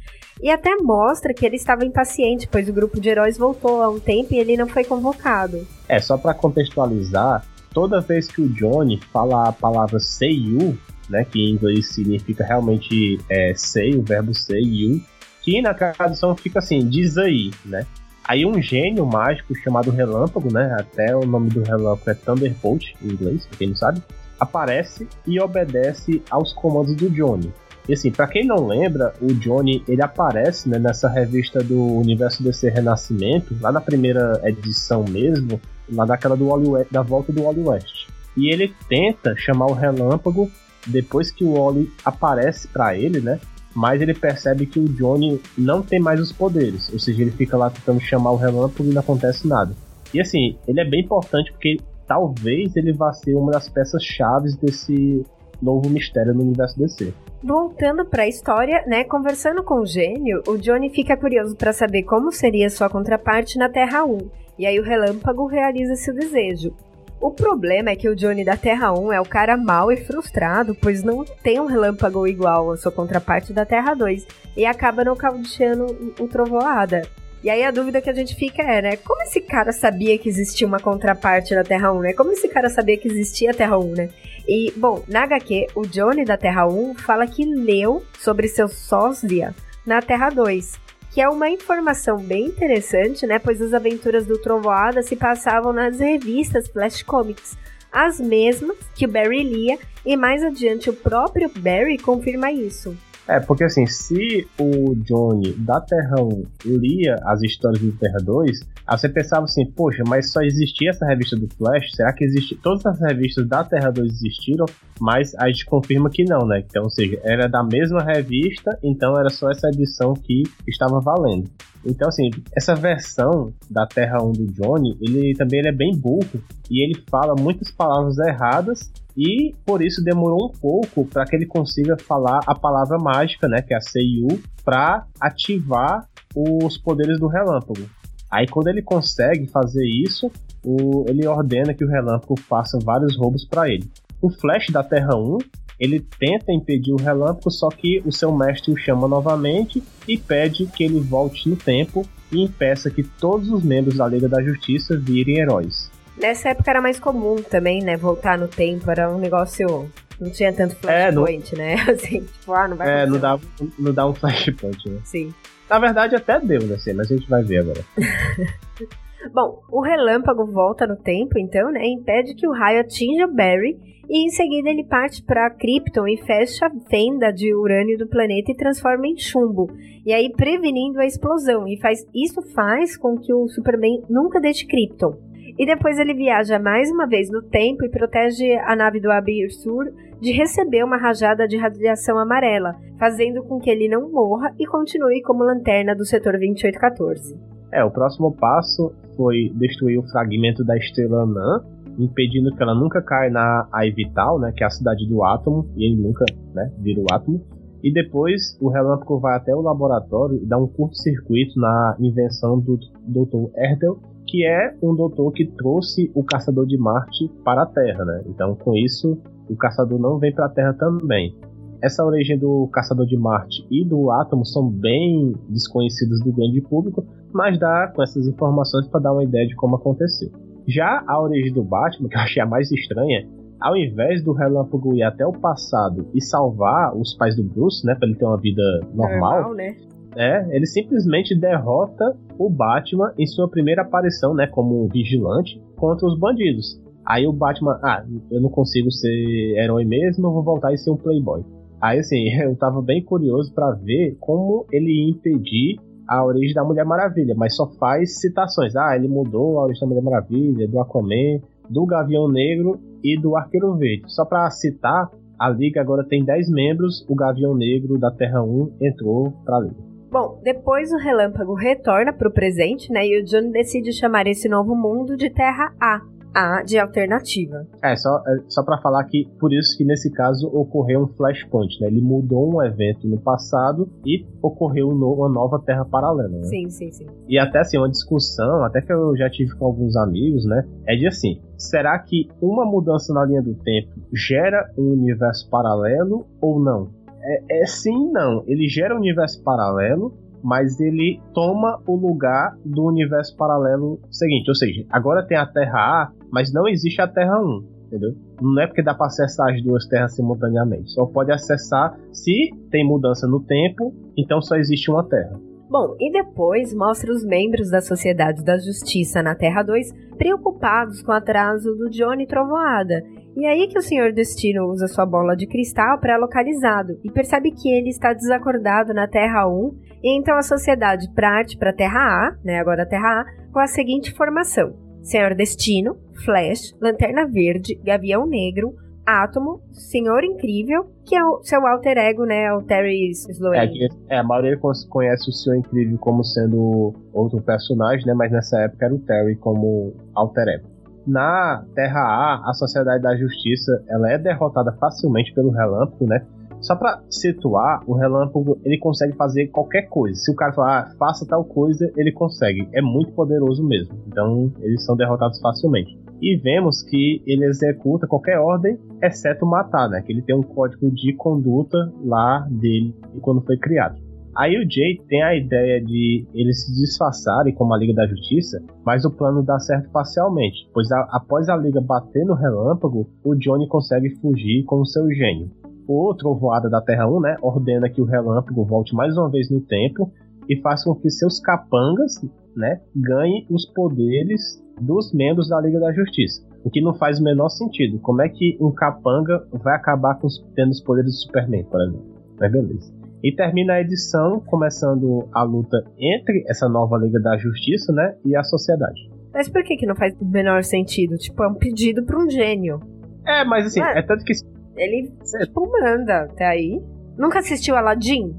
E até mostra que ele estava impaciente, pois o grupo de heróis voltou há um tempo e ele não foi convocado. É, só para contextualizar, toda vez que o Johnny fala a palavra say you, né, que em inglês significa realmente é, say, o verbo say, you, que na tradução fica assim, diz aí, né? Aí um gênio mágico chamado Relâmpago, né, até o nome do relâmpago é Thunderbolt em inglês, pra quem não sabe, aparece e obedece aos comandos do Johnny. E assim, pra quem não lembra, o Johnny, ele aparece né, nessa revista do Universo DC Renascimento, lá na primeira edição mesmo, lá daquela do Wally da volta do Wally West. E ele tenta chamar o Relâmpago depois que o Wally aparece para ele, né? Mas ele percebe que o Johnny não tem mais os poderes, ou seja, ele fica lá tentando chamar o relâmpago e não acontece nada. E assim, ele é bem importante porque talvez ele vá ser uma das peças chaves desse novo mistério no universo DC. Voltando para a história, né, conversando com o gênio, o Johnny fica curioso para saber como seria sua contraparte na Terra 1. E aí o relâmpago realiza seu desejo. O problema é que o Johnny da Terra 1 é o cara mau e frustrado, pois não tem um relâmpago igual à sua contraparte da Terra 2 e acaba nocauteando o Trovoada. E aí a dúvida que a gente fica é, né? Como esse cara sabia que existia uma contraparte da Terra 1, né? Como esse cara sabia que existia a Terra 1, né? E, bom, na HQ, o Johnny da Terra 1 fala que leu sobre seu sósia na Terra 2 que é uma informação bem interessante, né? Pois as aventuras do Trovoada se passavam nas revistas Flash Comics, as mesmas que o Barry lia, e mais adiante o próprio Barry confirma isso. É, porque assim, se o Johnny da Terra 1 lia as histórias do Terra 2, aí você pensava assim, poxa, mas só existia essa revista do Flash? Será que existe. Todas as revistas da Terra 2 existiram? Mas a gente confirma que não, né? Então, ou seja, era da mesma revista, então era só essa edição que estava valendo. Então, assim, essa versão da Terra 1 do Johnny, ele também ele é bem burro e ele fala muitas palavras erradas e por isso demorou um pouco para que ele consiga falar a palavra mágica, né, que é a Seiyu, para ativar os poderes do relâmpago. Aí quando ele consegue fazer isso, o, ele ordena que o relâmpago faça vários roubos para ele. O Flash da Terra 1, ele tenta impedir o relâmpago, só que o seu mestre o chama novamente e pede que ele volte no tempo e impeça que todos os membros da Liga da Justiça virem heróis. Nessa época era mais comum também, né? Voltar no tempo, era um negócio. Não tinha tanto flashpoint, é, né? Assim, tipo, ah, não vai É, não dá, não dá um flashpoint, né? Sim. Na verdade, até deu, né? Assim, mas a gente vai ver agora. Bom, o relâmpago volta no tempo, então, né? Impede que o raio atinja Barry e em seguida ele parte para Krypton e fecha a fenda de urânio do planeta e transforma em chumbo. E aí prevenindo a explosão. E faz isso faz com que o Superman nunca deixe Krypton. E depois ele viaja mais uma vez no tempo e protege a nave do Abir Sur de receber uma rajada de radiação amarela, fazendo com que ele não morra e continue como lanterna do setor 2814. É, o próximo passo foi destruir o fragmento da estrela Anã, impedindo que ela nunca caia na Vital, né, que é a cidade do átomo, e ele nunca, né, vira o átomo. E depois o relâmpago vai até o laboratório e dá um curto-circuito na invenção do Dr. Erdel, que é um doutor que trouxe o caçador de Marte para a Terra, né? Então, com isso, o caçador não vem para a Terra também. Essa origem do caçador de Marte e do átomo são bem desconhecidas do grande público, mas dá com essas informações para dar uma ideia de como aconteceu. Já a origem do Batman, que eu achei a mais estranha, ao invés do relâmpago ir até o passado e salvar os pais do Bruce, né, para ele ter uma vida normal, normal né? É, ele simplesmente derrota o Batman em sua primeira aparição, né, como vigilante contra os bandidos. Aí o Batman, ah, eu não consigo ser herói mesmo, eu vou voltar e ser um playboy. Aí assim, eu tava bem curioso para ver como ele ia impedir a origem da Mulher Maravilha, mas só faz citações. Ah, ele mudou a origem da Mulher Maravilha, do Aquaman, do Gavião Negro e do Arqueiro Verde. Só para citar, a Liga agora tem 10 membros, o Gavião Negro da Terra 1 entrou pra Liga. Bom, depois o relâmpago retorna para o presente, né? E o John decide chamar esse novo mundo de Terra A. A de alternativa. É, só, é, só para falar que por isso que nesse caso ocorreu um flashpoint, né? Ele mudou um evento no passado e ocorreu uma nova Terra paralela, né? Sim, sim, sim. E até assim, uma discussão, até que eu já tive com alguns amigos, né? É de assim, será que uma mudança na linha do tempo gera um universo paralelo ou não? É, é sim não. Ele gera um universo paralelo, mas ele toma o lugar do universo paralelo seguinte. Ou seja, agora tem a Terra A, mas não existe a Terra 1. Entendeu? Não é porque dá para acessar as duas terras simultaneamente. Só pode acessar se tem mudança no tempo, então só existe uma Terra. Bom, e depois mostra os membros da Sociedade da Justiça na Terra 2 preocupados com o atraso do Johnny Trovoada e aí que o Senhor Destino usa sua bola de cristal para localizá-lo e percebe que ele está desacordado na Terra 1, e então a sociedade parte para a Terra A, né, agora a Terra A, com a seguinte formação: Senhor Destino, Flash, Lanterna Verde, Gavião Negro, Átomo, Senhor Incrível, que é o seu alter ego, né? O Terry Sloan. É, é, a maioria conhece o Senhor Incrível como sendo outro personagem, né? Mas nessa época era o Terry como alter ego. Na Terra A, a Sociedade da Justiça ela é derrotada facilmente pelo Relâmpago, né? Só para situar, o Relâmpago ele consegue fazer qualquer coisa. Se o cara falar, ah, faça tal coisa, ele consegue. É muito poderoso mesmo. Então, eles são derrotados facilmente. E vemos que ele executa qualquer ordem, exceto matar, né? Que ele tem um código de conduta lá dele quando foi criado. Aí o Jay tem a ideia de eles se disfarçarem como a Liga da Justiça, mas o plano dá certo parcialmente, pois a, após a Liga bater no relâmpago, o Johnny consegue fugir com o seu gênio. O Trovoada da Terra 1 né, ordena que o relâmpago volte mais uma vez no tempo e faça com que seus capangas né, ganhem os poderes dos membros da Liga da Justiça. O que não faz o menor sentido. Como é que um capanga vai acabar com os, tendo os poderes do Superman, por exemplo? Mas beleza. E termina a edição começando a luta entre essa nova Liga da Justiça, né, e a sociedade. Mas por que que não faz o menor sentido? Tipo, é um pedido para um gênio. É, mas assim, é, é tanto que ele tipo manda até aí. Nunca assistiu Aladdin?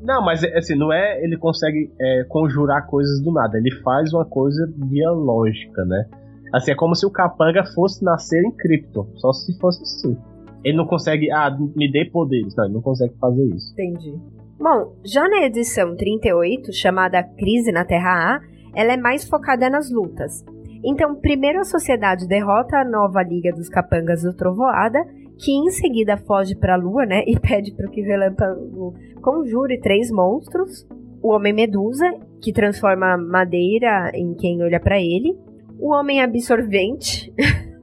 Não, mas assim, não é ele consegue é, conjurar coisas do nada. Ele faz uma coisa via lógica, né? Assim, é como se o Capanga fosse nascer em Krypton. Só se fosse assim. Ele não consegue, ah, me dê poderes. Não, ele não consegue fazer isso. Entendi. Bom, já na edição 38, chamada Crise na Terra A, ela é mais focada nas lutas. Então, primeiro a sociedade derrota a nova Liga dos Capangas do Trovoada que em seguida foge para a lua, né, e pede para que o relâmpago conjure três monstros: o Homem Medusa, que transforma madeira em quem olha para ele, o Homem Absorvente,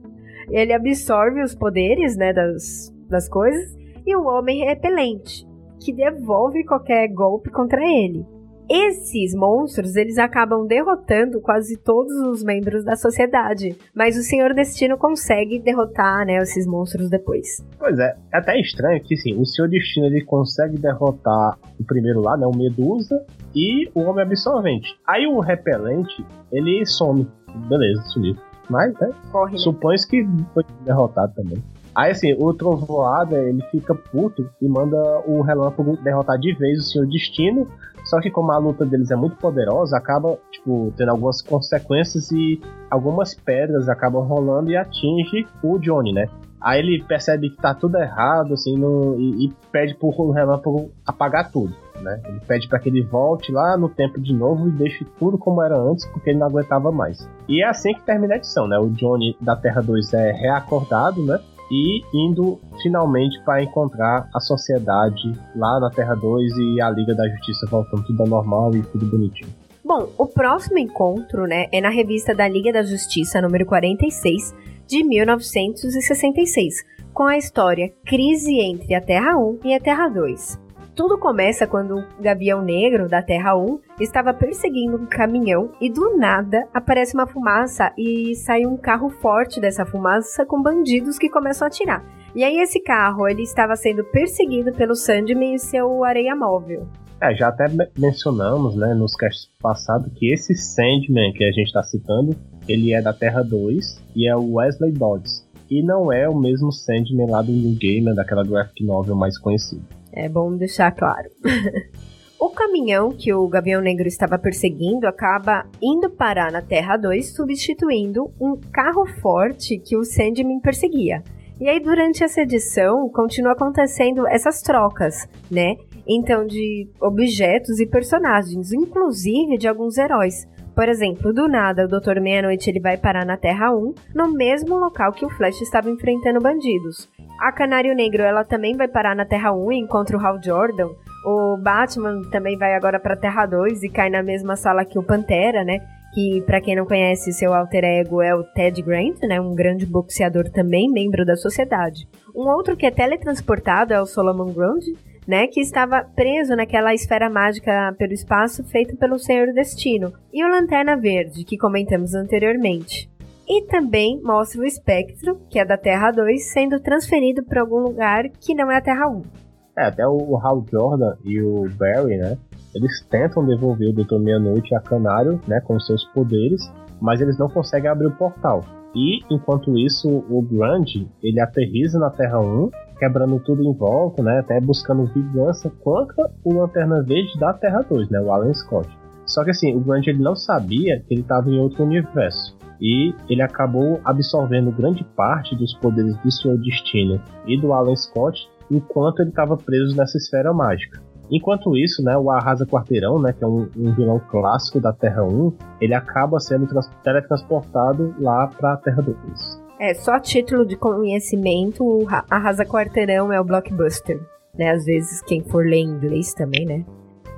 ele absorve os poderes, né, das, das coisas, e o Homem Repelente, que devolve qualquer golpe contra ele. Esses monstros, eles acabam derrotando quase todos os membros da sociedade, mas o Senhor Destino consegue derrotar, né, esses monstros depois. Pois é, é até estranho que sim, o Senhor Destino ele consegue derrotar o primeiro lá, né, o Medusa e o Homem Absorvente. Aí o Repelente, ele some. Beleza, sumiu. Mas, né, Corre, né? supõe que foi derrotado também. Aí assim, o Trovoada ele fica puto e manda o Relâmpago derrotar de vez o Senhor Destino. Só que como a luta deles é muito poderosa, acaba, tipo, tendo algumas consequências e algumas pedras acabam rolando e atinge o Johnny, né? Aí ele percebe que tá tudo errado, assim, e, e pede pro Relâmpago apagar tudo, né? Ele pede para que ele volte lá no tempo de novo e deixe tudo como era antes, porque ele não aguentava mais. E é assim que termina a edição, né? O Johnny da Terra 2 é reacordado, né? e indo finalmente para encontrar a sociedade lá na Terra 2 e a Liga da Justiça voltando tudo ao normal e tudo bonitinho. Bom, o próximo encontro, né, é na revista da Liga da Justiça, número 46, de 1966, com a história Crise entre a Terra 1 e a Terra 2. Tudo começa quando o Gavião Negro da Terra 1 estava perseguindo um caminhão e do nada aparece uma fumaça e sai um carro forte dessa fumaça com bandidos que começam a atirar. E aí esse carro, ele estava sendo perseguido pelo Sandman e seu areia móvel. É, já até mencionamos, né, nos casts passados que esse Sandman que a gente está citando, ele é da Terra 2 e é o Wesley Dodds. E não é o mesmo Sandman lá do New Gamer, daquela graphic novel mais conhecida. É bom deixar claro. o caminhão que o Gavião Negro estava perseguindo acaba indo parar na Terra 2, substituindo um carro forte que o Sandman perseguia. E aí, durante essa edição, continua acontecendo essas trocas, né? Então, de objetos e personagens, inclusive de alguns heróis. Por exemplo, do nada, o Doutor Meia-Noite ele vai parar na Terra 1, no mesmo local que o Flash estava enfrentando bandidos. A Canário Negro ela também vai parar na Terra 1 e encontra o Hal Jordan. O Batman também vai agora para Terra 2 e cai na mesma sala que o Pantera, né? Que, para quem não conhece, seu alter ego é o Ted Grant, né? Um grande boxeador também, membro da sociedade. Um outro que é teletransportado é o Solomon Grundy, né, que estava preso naquela esfera mágica pelo espaço feita pelo Senhor Destino, e o Lanterna Verde, que comentamos anteriormente. E também mostra o espectro, que é da Terra 2, sendo transferido para algum lugar que não é a Terra 1. É, até o Hal Jordan e o Barry, né, eles tentam devolver o Doutor Meia-Noite a Canário, né, com seus poderes, mas eles não conseguem abrir o portal. E, enquanto isso, o Grande, ele aterriza na Terra 1 quebrando tudo em volta, né? Até buscando vingança contra o Lanterna Verde da Terra 2, né? O Alan Scott. Só que assim, o Grant ele não sabia que ele estava em outro universo. E ele acabou absorvendo grande parte dos poderes do seu destino e do Alan Scott enquanto ele estava preso nessa esfera mágica. Enquanto isso, né, o Arrasa Quarteirão, né, que é um, um vilão clássico da Terra 1, ele acaba sendo teletransportado lá para a Terra 2. É, só título de conhecimento, o Arrasa Quarteirão é o blockbuster, né? Às vezes quem for ler inglês também, né?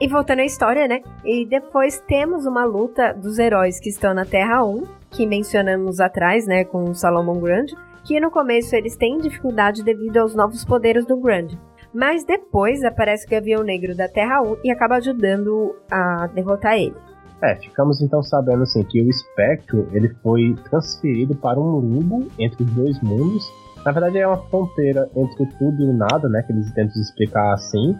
E voltando à história, né? E depois temos uma luta dos heróis que estão na Terra 1, que mencionamos atrás, né, com o Salomon Grande, que no começo eles têm dificuldade devido aos novos poderes do Grande. Mas depois aparece o Gavião Negro da Terra 1 e acaba ajudando a derrotar ele. É, ficamos então sabendo assim que o Spectro ele foi transferido para um limbo entre os dois mundos. Na verdade é uma fronteira entre o tudo e o nada, né? Que eles tentam explicar assim.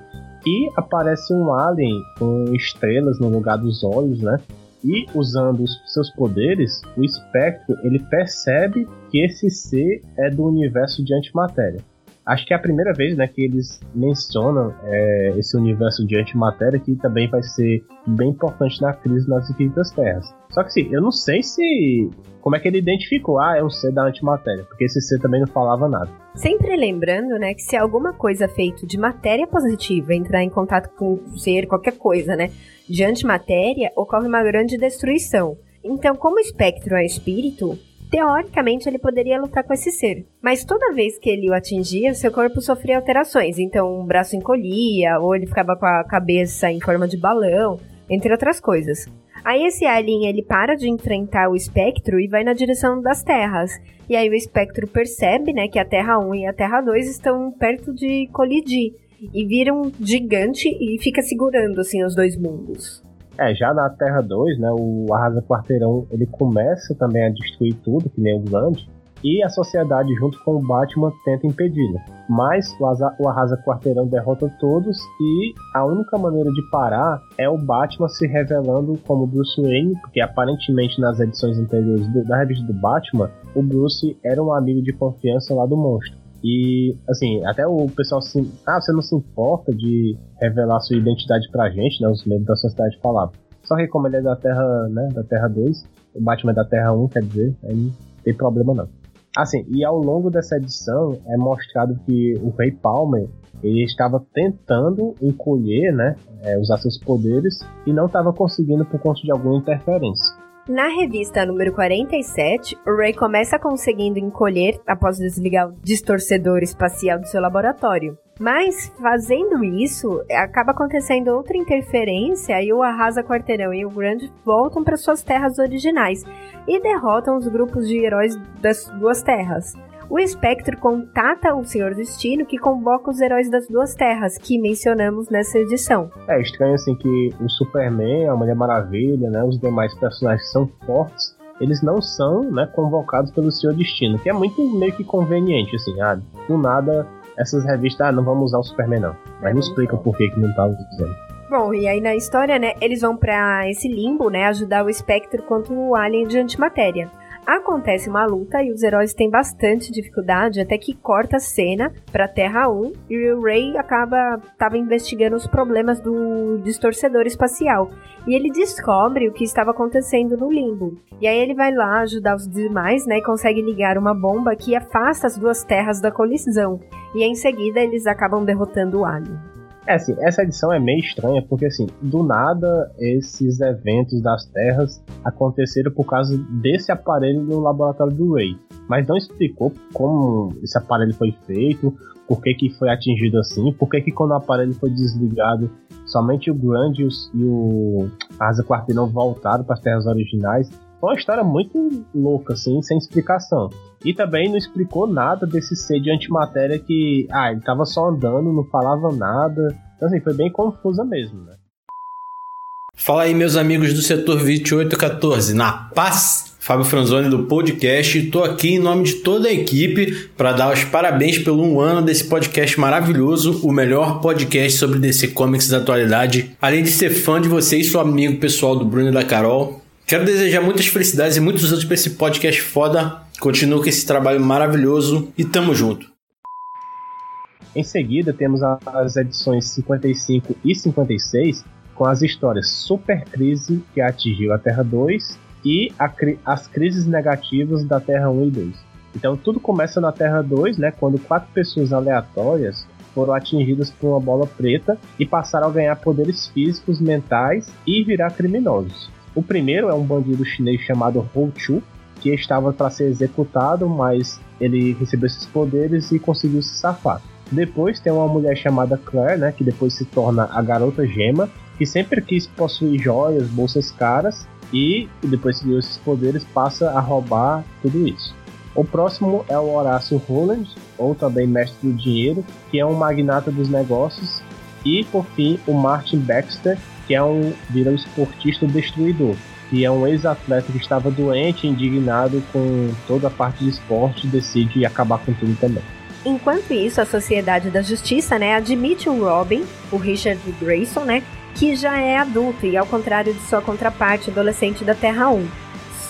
E aparece um alien com estrelas no lugar dos olhos, né? E usando os seus poderes, o Spectro ele percebe que esse ser é do universo de antimatéria. Acho que é a primeira vez né, que eles mencionam é, esse universo de antimatéria que também vai ser bem importante na crise nas infinitas terras. Só que sim, eu não sei se. Como é que ele identificou? Ah, é um ser da antimatéria, porque esse ser também não falava nada. Sempre lembrando, né, que se alguma coisa feita de matéria positiva entrar em contato com o ser, qualquer coisa, né, de antimatéria, ocorre uma grande destruição. Então, como espectro é espírito, teoricamente ele poderia lutar com esse ser. Mas toda vez que ele o atingia, seu corpo sofria alterações. Então, um braço encolhia, ou ele ficava com a cabeça em forma de balão, entre outras coisas. Aí esse alien ele para de enfrentar o espectro e vai na direção das terras. E aí o espectro percebe, né, que a Terra 1 e a Terra 2 estão perto de colidir e vira um gigante e fica segurando assim os dois mundos. É, já na Terra 2, né, o Arrasa Quarteirão, ele começa também a destruir tudo, que nem o Grande, e a sociedade, junto com o Batman, tenta impedi-lo. Mas o, o Arrasa Quarteirão derrota todos e a única maneira de parar é o Batman se revelando como Bruce Wayne, porque aparentemente nas edições anteriores do, da revista do Batman, o Bruce era um amigo de confiança lá do monstro. E, assim, até o pessoal assim, ah, você não se importa de revelar sua identidade pra gente, né? Os membros da sociedade falavam. Só que como ele é da Terra, né, da Terra 2, o Batman é da Terra 1, quer dizer, aí não tem problema não. Assim, e ao longo dessa edição é mostrado que o Rei Palmer ele estava tentando encolher, né, é, usar seus poderes e não estava conseguindo por conta de alguma interferência. Na revista número 47, o Ray começa conseguindo encolher após desligar o distorcedor espacial do seu laboratório. Mas, fazendo isso, acaba acontecendo outra interferência e o Arrasa Quarteirão e o Grande voltam para suas terras originais e derrotam os grupos de heróis das duas terras o Espectro contata o Senhor Destino que convoca os heróis das duas terras que mencionamos nessa edição. É estranho assim que o Superman, a Mulher Maravilha, né, os demais personagens que são fortes, eles não são, né, convocados pelo Senhor Destino, que é muito meio que conveniente assim, ah, do nada essas revistas, ah, não vamos usar o Superman não. Mas não explica por que que não tá usando. Bom, e aí na história, né, eles vão para esse limbo, né, ajudar o Espectro contra o alien de antimatéria. Acontece uma luta e os heróis têm bastante dificuldade até que corta a cena para Terra 1 e o Ray acaba tava investigando os problemas do distorcedor espacial e ele descobre o que estava acontecendo no limbo. E aí ele vai lá ajudar os demais, né, e consegue ligar uma bomba que afasta as duas terras da colisão. E em seguida eles acabam derrotando o alien. É assim, essa edição é meio estranha porque assim, do nada esses eventos das terras aconteceram por causa desse aparelho no laboratório do Ray. Mas não explicou como esse aparelho foi feito, por que, que foi atingido assim, por que, que quando o aparelho foi desligado, somente o Grande e o Asa Quarteirão voltaram para as terras originais. Foi uma história muito louca, assim, sem explicação. E também não explicou nada desse ser de antimatéria que, ah, ele tava só andando, não falava nada. Então, assim, foi bem confusa mesmo, né? Fala aí, meus amigos do setor 2814, na paz. Fábio Franzoni do podcast. Estou aqui em nome de toda a equipe para dar os parabéns pelo um ano desse podcast maravilhoso, o melhor podcast sobre DC Comics da atualidade. Além de ser fã de vocês, sou amigo pessoal do Bruno e da Carol. Quero desejar muitas felicidades e muitos anos para esse podcast foda. Continua com esse trabalho maravilhoso e tamo junto. Em seguida, temos as edições 55 e 56 com as histórias Super Crise que atingiu a Terra 2 e as crises negativas da Terra 1 e 2. Então tudo começa na Terra 2, né, quando quatro pessoas aleatórias foram atingidas por uma bola preta e passaram a ganhar poderes físicos, mentais e virar criminosos. O primeiro é um bandido chinês chamado Hou Chu, que estava para ser executado, mas ele recebeu esses poderes e conseguiu se safar. Depois tem uma mulher chamada Claire, né, que depois se torna a garota gema, que sempre quis possuir joias, bolsas caras e depois que ganhou esses poderes passa a roubar tudo isso. O próximo é o Horácio Roland, ou também mestre do dinheiro, que é um magnata dos negócios, e por fim o Martin Baxter, que é um vira um esportista destruidor, que é um ex-atleta que estava doente, indignado com toda a parte de esporte, decide acabar com tudo também. Enquanto isso, a Sociedade da Justiça, né, admite o Robin, o Richard Grayson, né, que já é adulto e ao contrário de sua contraparte adolescente da Terra 1.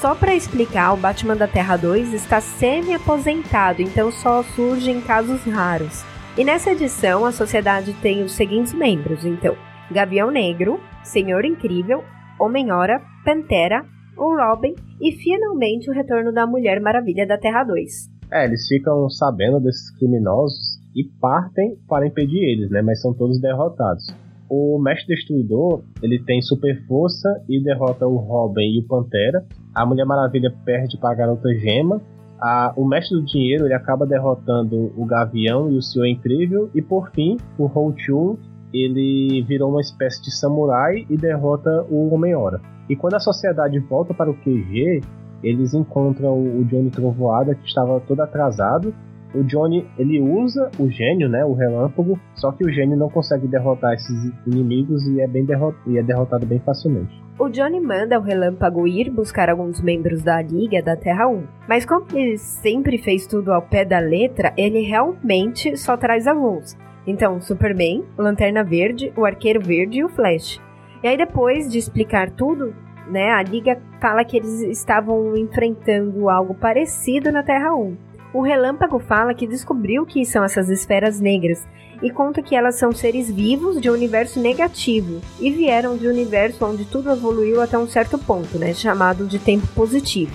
Só para explicar, o Batman da Terra 2 está semi-aposentado, então só surge em casos raros. E nessa edição, a sociedade tem os seguintes membros, então: Gavião Negro, Senhor Incrível, Homem-Hora, Pantera, o Robin e finalmente o retorno da Mulher Maravilha da Terra 2. É, eles ficam sabendo desses criminosos e partem para impedir eles, né? Mas são todos derrotados. O Mestre Destruidor, ele tem super força e derrota o Robin e o Pantera. a Mulher Maravilha perde para a Garota Gema, a, o Mestre do Dinheiro ele acaba derrotando o Gavião e o Senhor Incrível, e por fim, o Ho-Chun ele virou uma espécie de samurai e derrota o Homem-Hora. E quando a sociedade volta para o QG, eles encontram o Johnny Trovoada que estava todo atrasado. O Johnny ele usa o gênio, né, o relâmpago, só que o gênio não consegue derrotar esses inimigos e é bem e é derrotado bem facilmente. O Johnny manda o Relâmpago ir buscar alguns membros da Liga da Terra 1. Mas como ele sempre fez tudo ao pé da letra, ele realmente só traz alguns. Então, Superman, Lanterna Verde, o Arqueiro Verde e o Flash. E aí depois de explicar tudo, né, a Liga fala que eles estavam enfrentando algo parecido na Terra 1. O Relâmpago fala que descobriu que são essas esferas negras e conta que elas são seres vivos de um universo negativo e vieram de um universo onde tudo evoluiu até um certo ponto, né, chamado de tempo positivo.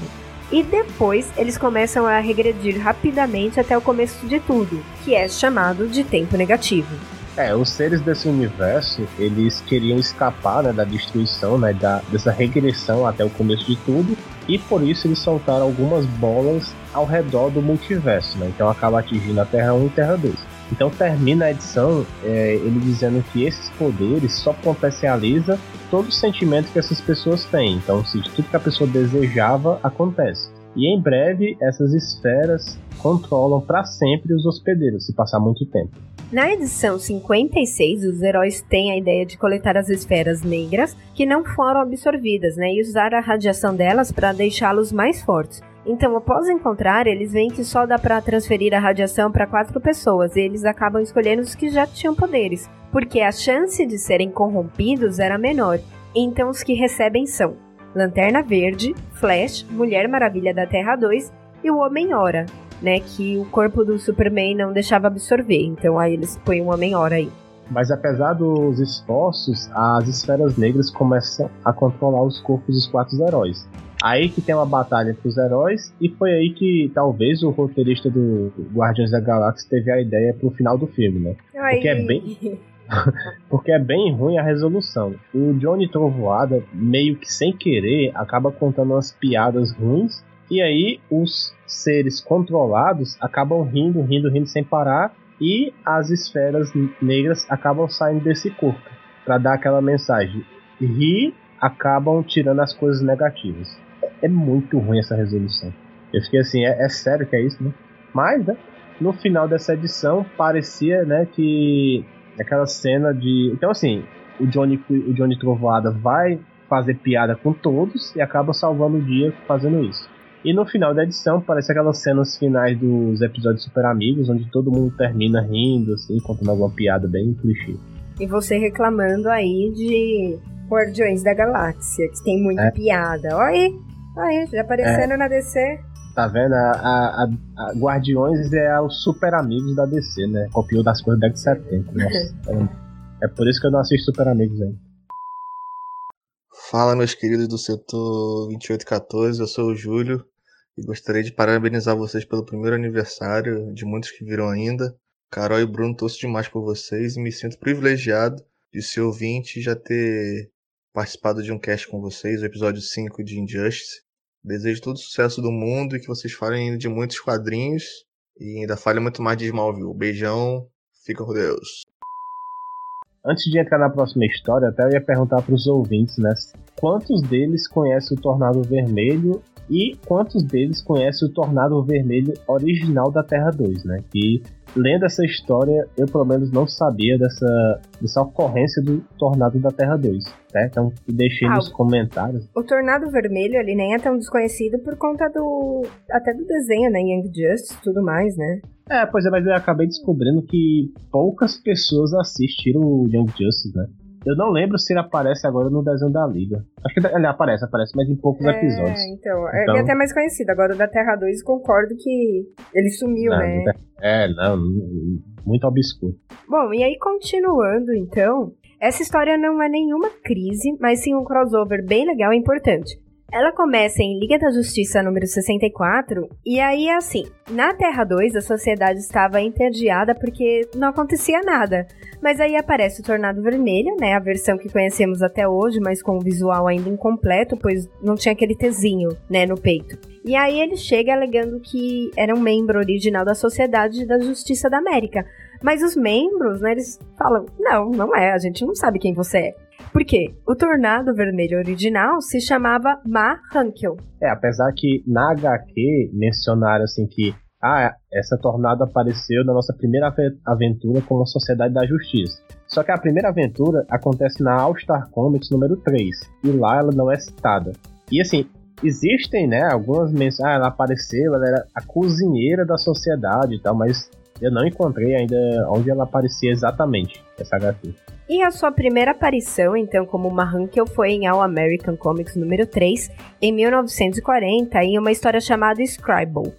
E depois eles começam a regredir rapidamente até o começo de tudo, que é chamado de tempo negativo. É, os seres desse universo, eles queriam escapar né, da destruição, né, da, dessa regressão até o começo de tudo, e por isso eles soltaram algumas bolas ao redor do multiverso, né, então acaba atingindo a Terra 1 e Terra 2. Então termina a edição é, ele dizendo que esses poderes só potencializa todo o sentimento que essas pessoas têm. Então, se tudo que a pessoa desejava acontece. E em breve essas esferas controlam para sempre os hospedeiros, se passar muito tempo. Na edição 56, os heróis têm a ideia de coletar as esferas negras que não foram absorvidas, né, e usar a radiação delas para deixá-los mais fortes. Então, após encontrar, eles veem que só dá para transferir a radiação para quatro pessoas e eles acabam escolhendo os que já tinham poderes, porque a chance de serem corrompidos era menor. Então, os que recebem são Lanterna Verde, Flash, Mulher Maravilha da Terra 2 e o Homem-Hora, né, que o corpo do Superman não deixava absorver. Então aí eles põem um Homem-Hora aí. Mas apesar dos esforços, as esferas negras começam a controlar os corpos dos quatro heróis. Aí que tem uma batalha entre os heróis, e foi aí que talvez o roteirista do Guardiões da Galáxia teve a ideia pro final do filme, né? Ai. Porque é bem. porque é bem ruim a resolução. O Johnny Trovoada, meio que sem querer, acaba contando umas piadas ruins e aí os seres controlados acabam rindo, rindo, rindo sem parar e as esferas negras acabam saindo desse corpo para dar aquela mensagem. Ri acabam tirando as coisas negativas. É muito ruim essa resolução. Eu fiquei assim, é, é sério que é isso, né? Mas, né, no final dessa edição parecia, né, que aquela cena de, então assim, o Johnny, o Johnny Trovoada vai fazer piada com todos e acaba salvando o dia fazendo isso. E no final da edição, parece aquelas cenas finais dos episódios Super Amigos, onde todo mundo termina rindo, assim, contando alguma piada bem clichê. E você reclamando aí de Guardiões da Galáxia, que tem muita é. piada. Olha aí, aí, já aparecendo é. na DC. Tá vendo? A, a, a, Guardiões é os super amigos da DC, né? Copiou das coisas da década de 70. Nossa, é, é por isso que eu não assisto Super Amigos ainda. Fala, meus queridos do setor 2814, eu sou o Júlio e gostaria de parabenizar vocês pelo primeiro aniversário, de muitos que viram ainda. Carol e Bruno, torço demais por vocês e me sinto privilegiado de ser ouvinte e já ter participado de um cast com vocês, o episódio 5 de Injustice. Desejo todo o sucesso do mundo e que vocês falem de muitos quadrinhos e ainda falem muito mais de Smallville. Beijão, fica com Deus. Antes de entrar na próxima história, até eu ia perguntar para os ouvintes, né? Quantos deles conhecem o Tornado Vermelho e quantos deles conhecem o Tornado Vermelho original da Terra 2, né? Que lendo essa história, eu pelo menos não sabia dessa, dessa ocorrência do Tornado da Terra 2. Né? Então deixei ah, nos comentários. O Tornado Vermelho ele nem é tão desconhecido por conta do. até do desenho, né? Young Justice e tudo mais, né? É, pois é, mas eu acabei descobrindo que poucas pessoas assistiram o Young Justice, né? Eu não lembro se ele aparece agora no desenho da Liga. Acho que ele aparece, aparece, mas em poucos é, episódios. Então, então, ele é até mais conhecido. Agora da Terra 2 concordo que ele sumiu, não, né? É, não, muito obscuro. Bom, e aí continuando então, essa história não é nenhuma crise, mas sim um crossover bem legal e importante. Ela começa em Liga da Justiça número 64, e aí é assim: na Terra 2 a sociedade estava entediada porque não acontecia nada. Mas aí aparece o Tornado Vermelho, né? A versão que conhecemos até hoje, mas com o visual ainda incompleto, pois não tinha aquele tezinho, né, no peito. E aí ele chega alegando que era um membro original da Sociedade da Justiça da América. Mas os membros, né, eles falam: não, não é, a gente não sabe quem você é. Por quê? O Tornado Vermelho original se chamava Ma Hankel. É, apesar que na HQ mencionaram assim que ah, essa tornado apareceu na nossa primeira aventura com a Sociedade da Justiça. Só que a primeira aventura acontece na All Star Comics número 3, e lá ela não é citada. E assim, existem, né, algumas menções, ah, ela apareceu, ela era a cozinheira da sociedade e tal, mas eu não encontrei ainda onde ela aparecia exatamente, essa HQ. E a sua primeira aparição, então, como Mahankel foi em All American Comics número 3, em 1940, em uma história chamada Scribble,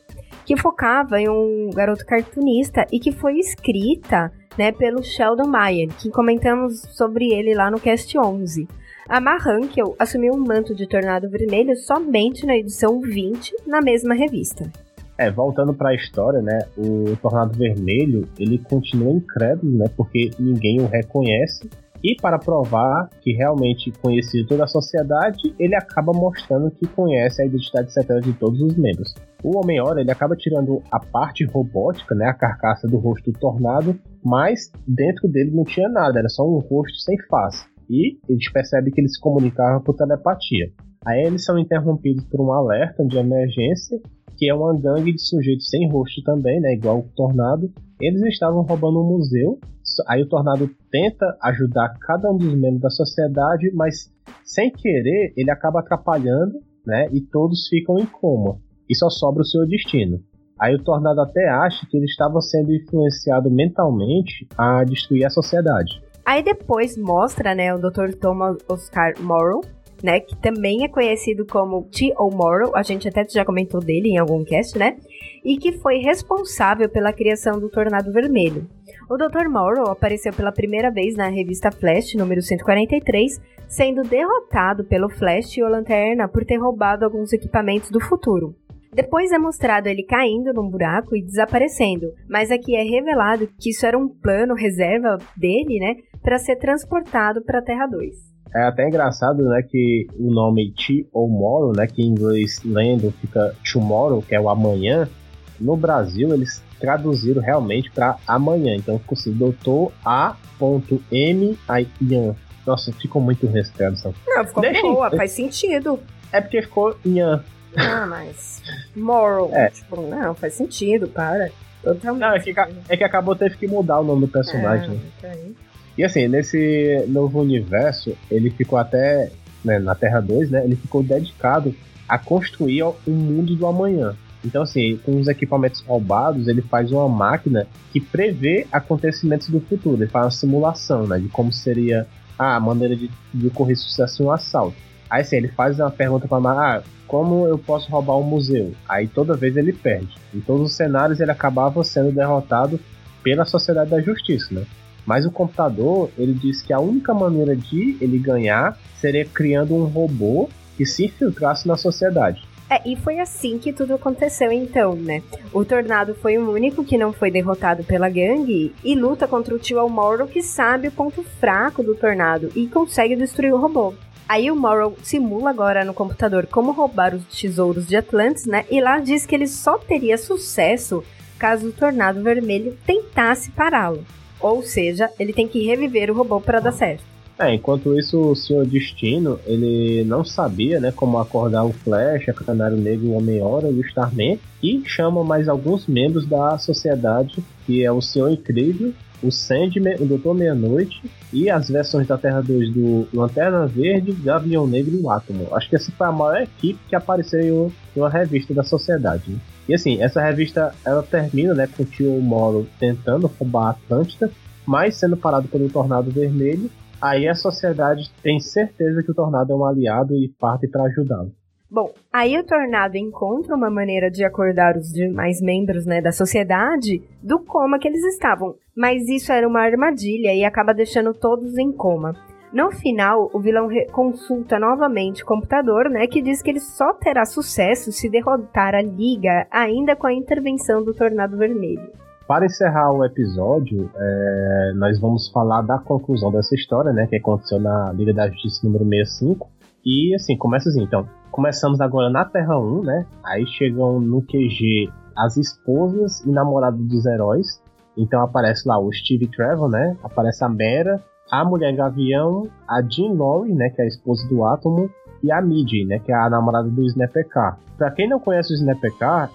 que focava em um garoto cartunista e que foi escrita né, pelo Sheldon Mayer, que comentamos sobre ele lá no Cast 11. A Mahankel assumiu um manto de Tornado Vermelho somente na edição 20, na mesma revista. É, voltando para a história, né, o Tornado Vermelho, ele continua incrédulo, né, porque ninguém o reconhece. E para provar que realmente conhecia toda a sociedade, ele acaba mostrando que conhece a identidade secreta de todos os membros. O Homem-Hora, ele acaba tirando a parte robótica, né, a carcaça do rosto do Tornado, mas dentro dele não tinha nada, era só um rosto sem face. E a gente percebe que ele se comunicava por telepatia. Aí eles são interrompidos por um alerta de emergência que é uma gangue de sujeitos sem rosto também, né, igual o Tornado. Eles estavam roubando um museu. Aí o Tornado tenta ajudar cada um dos membros da sociedade, mas sem querer ele acaba atrapalhando, né, e todos ficam em coma. E só sobra o seu destino. Aí o Tornado até acha que ele estava sendo influenciado mentalmente a destruir a sociedade. Aí depois mostra, né, o Dr. Thomas Oscar Morrow, né? Que também é conhecido como T.O. Morrow, a gente até já comentou dele em algum cast, né? E que foi responsável pela criação do Tornado Vermelho. O Dr. Morrow apareceu pela primeira vez na revista Flash, número 143, sendo derrotado pelo Flash e o Lanterna por ter roubado alguns equipamentos do futuro. Depois é mostrado ele caindo num buraco e desaparecendo, mas aqui é revelado que isso era um plano reserva dele, né, para ser transportado para a Terra 2. É até engraçado, né, que o nome Tomorrow, né, que em inglês lendo fica tomorrow, que é o amanhã, no Brasil eles traduziram realmente para amanhã. Então ficou assim, doutor A.M. Ian. Nossa, ficou muito essa tradução. Não, ficou Deixa boa, faz sentido. É porque ficou Ian. Ah, mas. Moral. É. Tipo, não, faz sentido, para. Totalmente. Não, é que, é que acabou teve que mudar o nome do personagem. É, okay. E assim, nesse novo universo, ele ficou até né, na Terra 2, né? Ele ficou dedicado a construir um mundo do amanhã. Então, assim, com os equipamentos roubados, ele faz uma máquina que prevê acontecimentos do futuro. Ele faz uma simulação, né? De como seria a maneira de, de ocorrer sucesso em um assalto. Aí, assim, ele faz uma pergunta para ah, como eu posso roubar um museu? Aí, toda vez ele perde. Em todos os cenários, ele acabava sendo derrotado pela Sociedade da Justiça, né? Mas o computador, ele diz que a única maneira de ele ganhar seria criando um robô que se infiltrasse na sociedade. É, e foi assim que tudo aconteceu então, né? O Tornado foi o único que não foi derrotado pela gangue e luta contra o tio Morrow que sabe o ponto fraco do Tornado e consegue destruir o robô. Aí o Morrow simula agora no computador como roubar os tesouros de Atlantis, né? E lá diz que ele só teria sucesso caso o Tornado Vermelho tentasse pará-lo. Ou seja, ele tem que reviver o robô para dar certo. É, enquanto isso, o Senhor Destino, ele não sabia, né, como acordar o Flash, a Canário Negro, o Homem-Hora e o Starman, e chama mais alguns membros da sociedade, que é o Senhor Incrível, o Sandman, o Doutor Meia-Noite e as versões da Terra 2 do Lanterna Verde, Gavião Negro e o Átomo. Acho que essa foi a maior equipe que apareceu em uma revista da sociedade. Né? E assim, essa revista ela termina né, com o tio Moro tentando roubar a Atlântida, mas sendo parado pelo Tornado Vermelho. Aí a sociedade tem certeza que o Tornado é um aliado e parte para ajudá-lo. Bom, aí o Tornado encontra uma maneira de acordar os demais membros né, da sociedade do coma que eles estavam. Mas isso era uma armadilha e acaba deixando todos em coma. No final, o vilão consulta novamente o computador, né, que diz que ele só terá sucesso se derrotar a Liga ainda com a intervenção do Tornado Vermelho. Para encerrar o episódio, é, nós vamos falar da conclusão dessa história, né, que aconteceu na Liga da Justiça número 65. E assim, começa assim, então. Começamos agora na Terra 1, né? Aí chegam no QG as esposas e namorados dos heróis. Então aparece lá o Steve Trevor, né? Aparece a Mera, a Mulher Gavião, a Jean Lowry, né, que é a esposa do Átomo, e a Midi, né, que é a namorada do Snapper Pra quem não conhece o Snapper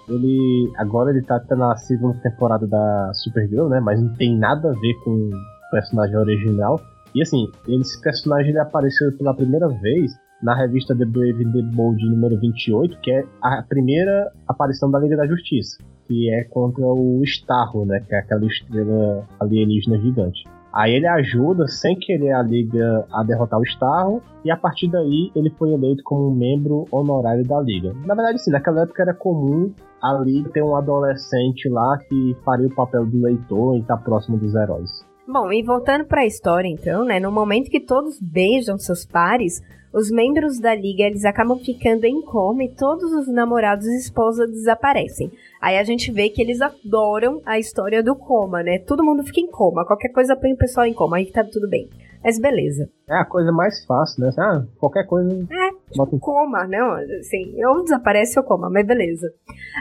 ele agora ele tá na segunda temporada da Supergirl, né, mas não tem nada a ver com o personagem original. E assim, esse personagem ele apareceu pela primeira vez na revista The Brave and the Bold número 28, que é a primeira aparição da Liga da Justiça, que é contra o Starro, né, que é aquela estrela alienígena gigante. Aí ele ajuda, sem querer, a Liga a derrotar o Starro, e a partir daí ele foi eleito como um membro honorário da Liga. Na verdade, sim, naquela época era comum a Liga ter um adolescente lá que faria o papel do leitor e tá próximo dos heróis. Bom, e voltando para a história então, né, no momento que todos beijam seus pares, os membros da liga eles acabam ficando em coma e todos os namorados e esposas desaparecem. Aí a gente vê que eles adoram a história do coma, né? Todo mundo fica em coma, qualquer coisa põe o pessoal em coma, aí tá tudo bem. Mas beleza. É a coisa mais fácil, né? Ah, qualquer coisa. É, tipo, coma, não, assim, ou desaparece ou coma, mas beleza.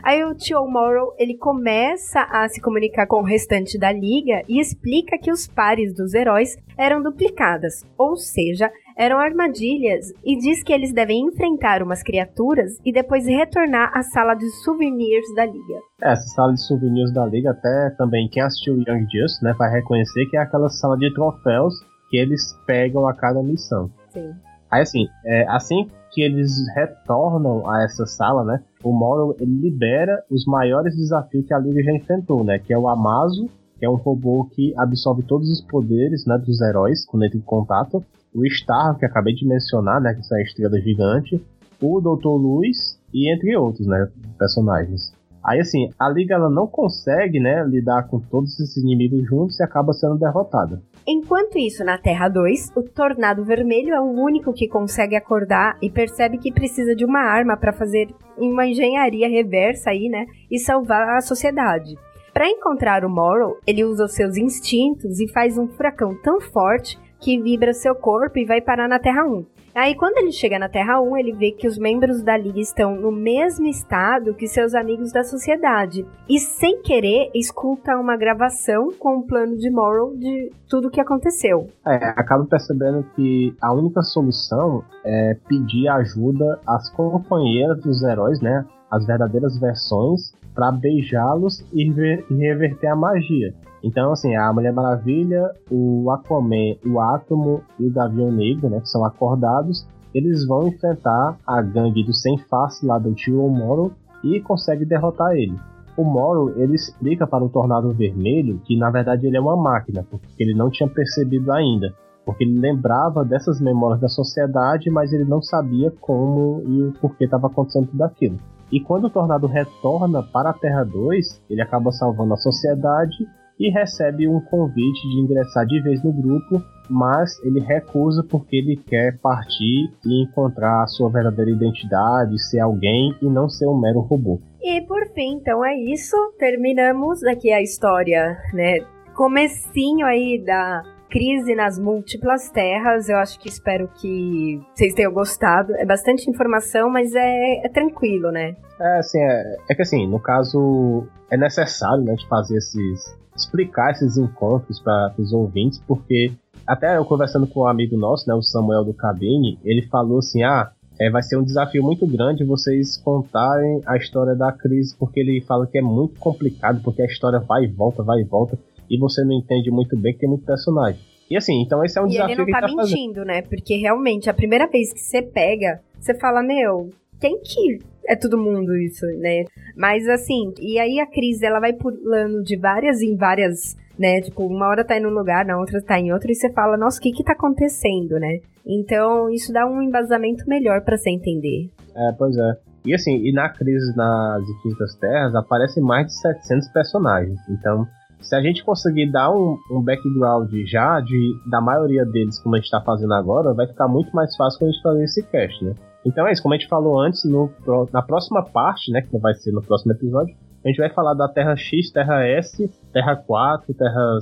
Aí o Tio Morrow, ele começa a se comunicar com o restante da liga e explica que os pares dos heróis eram duplicadas, ou seja, eram armadilhas e diz que eles devem enfrentar umas criaturas e depois retornar à sala de souvenirs da liga. É, essa sala de souvenirs da liga até também quem assistiu Young Justice, né, vai reconhecer que é aquela sala de troféus que eles pegam a cada missão. Sim. Aí assim, é, assim que eles retornam a essa sala, né, o Morrow ele libera os maiores desafios que a liga já enfrentou, né, que é o Amazo, que é um robô que absorve todos os poderes né, dos heróis quando entra em contato, o Star, que acabei de mencionar, né, que essa estrela gigante, o Dr. Luz e entre outros, né, personagens. Aí assim, a Liga ela não consegue, né, lidar com todos esses inimigos juntos e acaba sendo derrotada. Enquanto isso, na Terra 2, o Tornado Vermelho é o único que consegue acordar e percebe que precisa de uma arma para fazer uma engenharia reversa aí, né, e salvar a sociedade. Para encontrar o Morrow, ele usa os seus instintos e faz um furacão tão forte que vibra seu corpo e vai parar na Terra 1. Aí, quando ele chega na Terra 1, ele vê que os membros da Liga estão no mesmo estado que seus amigos da sociedade. E, sem querer, escuta uma gravação com o um plano de Morrow de tudo o que aconteceu. É, acaba percebendo que a única solução é pedir ajuda às companheiras dos heróis, né? As verdadeiras versões, para beijá-los e reverter a magia. Então, assim, a Mulher Maravilha, o Aquaman, o Átomo e o Gavião Negro, né, que são acordados, eles vão enfrentar a gangue do Sem Face lá do Tio Moro e conseguem derrotar ele. O Moro, ele explica para o Tornado Vermelho que, na verdade, ele é uma máquina, porque ele não tinha percebido ainda. Porque ele lembrava dessas memórias da sociedade, mas ele não sabia como e o porquê estava acontecendo tudo aquilo. E quando o Tornado retorna para a Terra 2, ele acaba salvando a sociedade e recebe um convite de ingressar de vez no grupo, mas ele recusa porque ele quer partir e encontrar a sua verdadeira identidade, ser alguém e não ser um mero robô. E por fim, então é isso. Terminamos aqui a história, né? Comecinho aí da crise nas múltiplas terras. Eu acho que espero que vocês tenham gostado. É bastante informação, mas é, é tranquilo, né? É, assim, é, é que assim, no caso, é necessário, né, de fazer esses explicar esses encontros para os ouvintes, porque até eu conversando com um amigo nosso, né, o Samuel do Cabine, ele falou assim: ah, é, vai ser um desafio muito grande vocês contarem a história da crise, porque ele fala que é muito complicado, porque a história vai e volta, vai e volta, e você não entende muito bem que tem muito personagem. E assim, então esse é um e desafio ele não que tá, tá mentindo, fazendo. né? Porque realmente, a primeira vez que você pega, você fala, meu, quem que é todo mundo isso, né? Mas assim, e aí a crise ela vai pulando de várias em várias, né? Tipo, uma hora tá em um lugar, na outra tá em outro, e você fala, nossa, o que que tá acontecendo, né? Então, isso dá um embasamento melhor para você entender. É, pois é. E assim, e na crise nas Infinitas Terras aparecem mais de 700 personagens. Então, se a gente conseguir dar um, um background já de, da maioria deles, como a gente está fazendo agora, vai ficar muito mais fácil quando a gente fazer esse cast, né? Então é isso, como a gente falou antes, no, na próxima parte, né, que vai ser no próximo episódio, a gente vai falar da Terra X, Terra S, Terra 4, Terra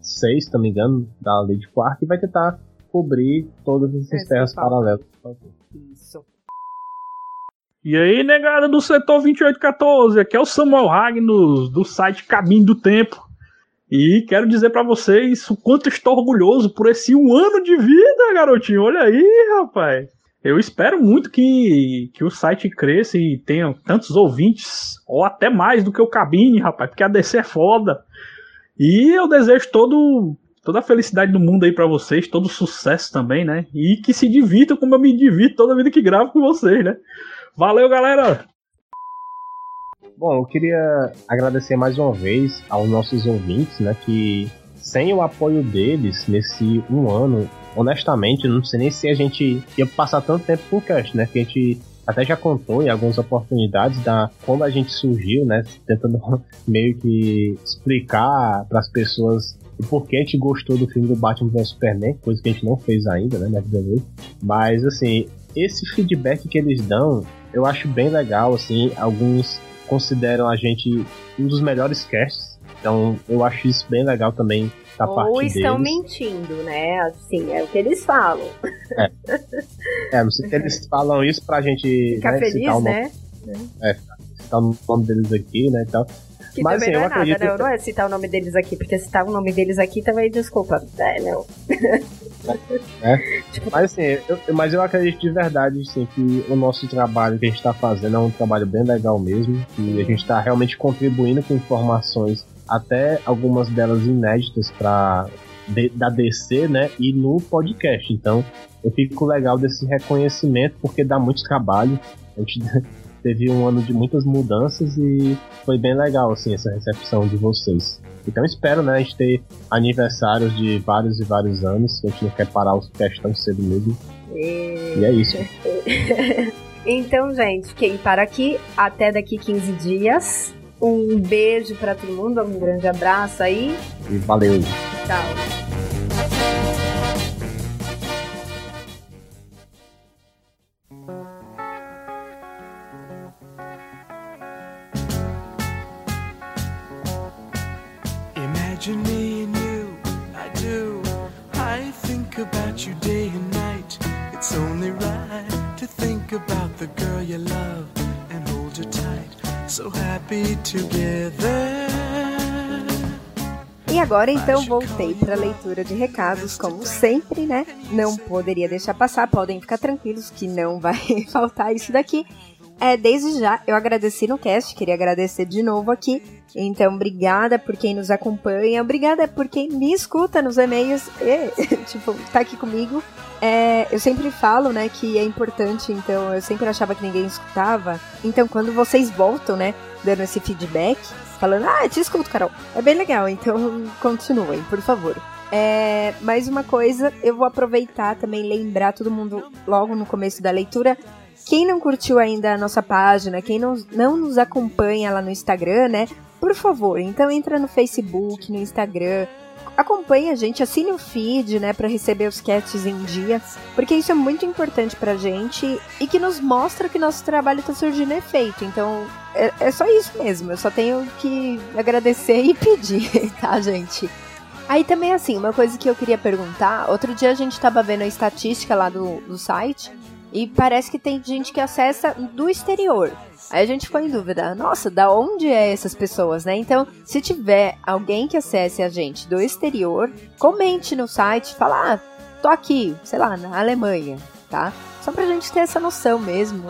6, se não me engano, da Lei de Quark, e vai tentar cobrir todas essas Esse terras paralelas. Isso. E aí, negada do setor 2814, aqui é o Samuel Ragnos, do site Caminho do Tempo. E quero dizer para vocês o quanto estou orgulhoso por esse um ano de vida, garotinho. Olha aí, rapaz. Eu espero muito que, que o site cresça e tenha tantos ouvintes, ou até mais do que o Cabine, rapaz, porque a DC é foda. E eu desejo todo, toda a felicidade do mundo aí para vocês, todo sucesso também, né? E que se divirtam como eu me divirto toda vida que gravo com vocês, né? Valeu, galera! Bom, eu queria agradecer mais uma vez aos nossos ouvintes, né? Que sem o apoio deles nesse um ano, honestamente, não sei nem se a gente ia passar tanto tempo com o cast, né? Que a gente até já contou em algumas oportunidades da quando a gente surgiu, né? Tentando meio que explicar para as pessoas o porquê a gente gostou do filme do Batman vs Superman, coisa que a gente não fez ainda, né. Mas assim, esse feedback que eles dão, eu acho bem legal, assim, alguns consideram a gente um dos melhores casts. Então, eu acho isso bem legal também da Ou parte Ou estão deles. mentindo, né? Assim, é o que eles falam. É, é não sei se eles falam isso pra gente Ficar né, feliz, citar o nome, né? É, citar o nome deles aqui, né, e tal. Que Mas, também assim, não é eu acredito- nada, né? Não é citar o nome deles aqui, porque citar o nome deles aqui também, desculpa. É, não. Mas assim, eu, eu- mas eu acredito de verdade assim, que o nosso trabalho que a gente está fazendo é um trabalho bem legal mesmo. Que a gente está realmente contribuindo com informações, até algumas delas inéditas para da DC, né? E no podcast. Então, eu fico legal desse reconhecimento porque dá muito trabalho. A gente teve um ano de muitas mudanças e foi bem legal assim essa recepção de vocês. Então espero, né, a gente ter aniversários de vários e vários anos, a gente não quer parar os cash tão cedo mesmo. E é isso. Então, gente, quem para aqui, até daqui 15 dias. Um beijo pra todo mundo, um grande abraço aí. E valeu. Tchau. Agora então voltei para a leitura de recados, como sempre, né? Não poderia deixar passar, podem ficar tranquilos que não vai faltar isso daqui. É, desde já, eu agradeci no cast, queria agradecer de novo aqui. Então, obrigada por quem nos acompanha, obrigada por quem me escuta nos e-mails, e, tipo, tá aqui comigo. É, eu sempre falo, né, que é importante, então eu sempre achava que ninguém escutava. Então, quando vocês voltam, né, dando esse feedback, falando, ah, te escuto, Carol, é bem legal, então continuem, por favor. É, mais uma coisa, eu vou aproveitar também lembrar todo mundo logo no começo da leitura. Quem não curtiu ainda a nossa página, quem não, não nos acompanha lá no Instagram, né? Por favor, então entra no Facebook, no Instagram, acompanhe a gente, assine o feed, né, para receber os casts em dia, porque isso é muito importante pra gente e que nos mostra que nosso trabalho tá surgindo efeito. Então, é, é só isso mesmo. Eu só tenho que agradecer e pedir, tá, gente? Aí também, assim, uma coisa que eu queria perguntar: outro dia a gente tava vendo a estatística lá do, do site e parece que tem gente que acessa do exterior. Aí a gente ficou em dúvida, nossa, da onde é essas pessoas, né? Então, se tiver alguém que acesse a gente do exterior, comente no site, fala, ah, tô aqui, sei lá, na Alemanha, tá? Só pra gente ter essa noção mesmo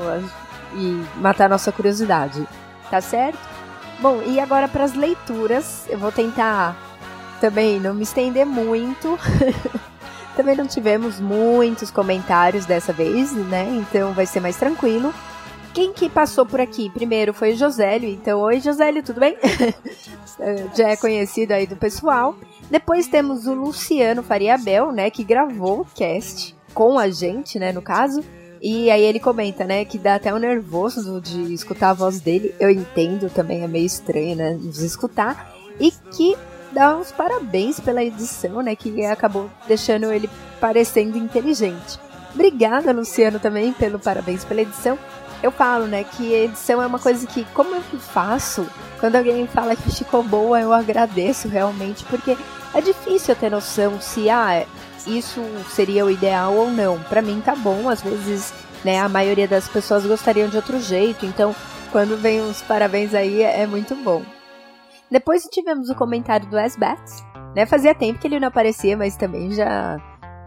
e matar nossa curiosidade, tá certo? Bom, e agora para as leituras, eu vou tentar também não me estender muito. também não tivemos muitos comentários dessa vez, né? Então vai ser mais tranquilo. Quem que passou por aqui primeiro foi o Josélio. Então, oi Josélio, tudo bem? Já é conhecido aí do pessoal. Depois temos o Luciano Fariabel, né, que gravou o cast com a gente, né, no caso. E aí ele comenta, né, que dá até um nervoso de escutar a voz dele. Eu entendo também, é meio estranho, né, nos escutar. E que dar uns parabéns pela edição, né? Que acabou deixando ele parecendo inteligente. Obrigada, Luciano, também pelo parabéns pela edição. Eu falo, né, que edição é uma coisa que, como eu faço, quando alguém fala que ficou boa, eu agradeço realmente, porque é difícil ter noção se, ah, isso seria o ideal ou não. Para mim tá bom, às vezes, né, a maioria das pessoas gostariam de outro jeito, então quando vem uns parabéns aí é muito bom. Depois tivemos o comentário do S-Bats, né? Fazia tempo que ele não aparecia, mas também já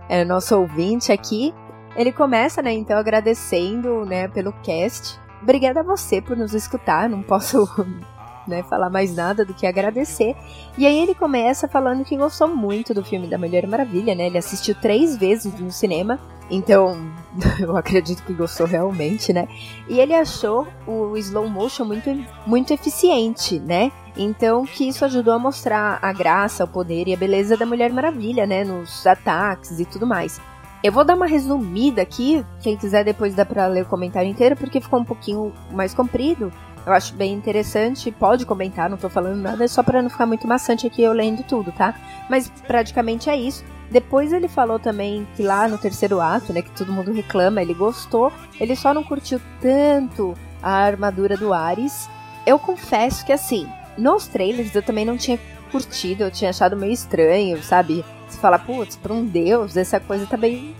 é nosso ouvinte aqui. Ele começa, né, então agradecendo, né, pelo cast. Obrigada a você por nos escutar, não posso né, falar mais nada do que agradecer. E aí ele começa falando que gostou muito do filme da Mulher Maravilha, né? Ele assistiu três vezes no cinema, então eu acredito que gostou realmente, né? E ele achou o slow motion muito, muito eficiente, né? Então que isso ajudou a mostrar a graça, o poder e a beleza da Mulher Maravilha, né? Nos ataques e tudo mais. Eu vou dar uma resumida aqui, quem quiser depois dá pra ler o comentário inteiro, porque ficou um pouquinho mais comprido. Eu acho bem interessante, pode comentar, não tô falando nada, só para não ficar muito maçante aqui eu lendo tudo, tá? Mas praticamente é isso. Depois ele falou também que lá no terceiro ato, né, que todo mundo reclama, ele gostou, ele só não curtiu tanto a armadura do Ares. Eu confesso que assim, nos trailers eu também não tinha curtido, eu tinha achado meio estranho, sabe? Você fala, putz, pra um deus, essa coisa também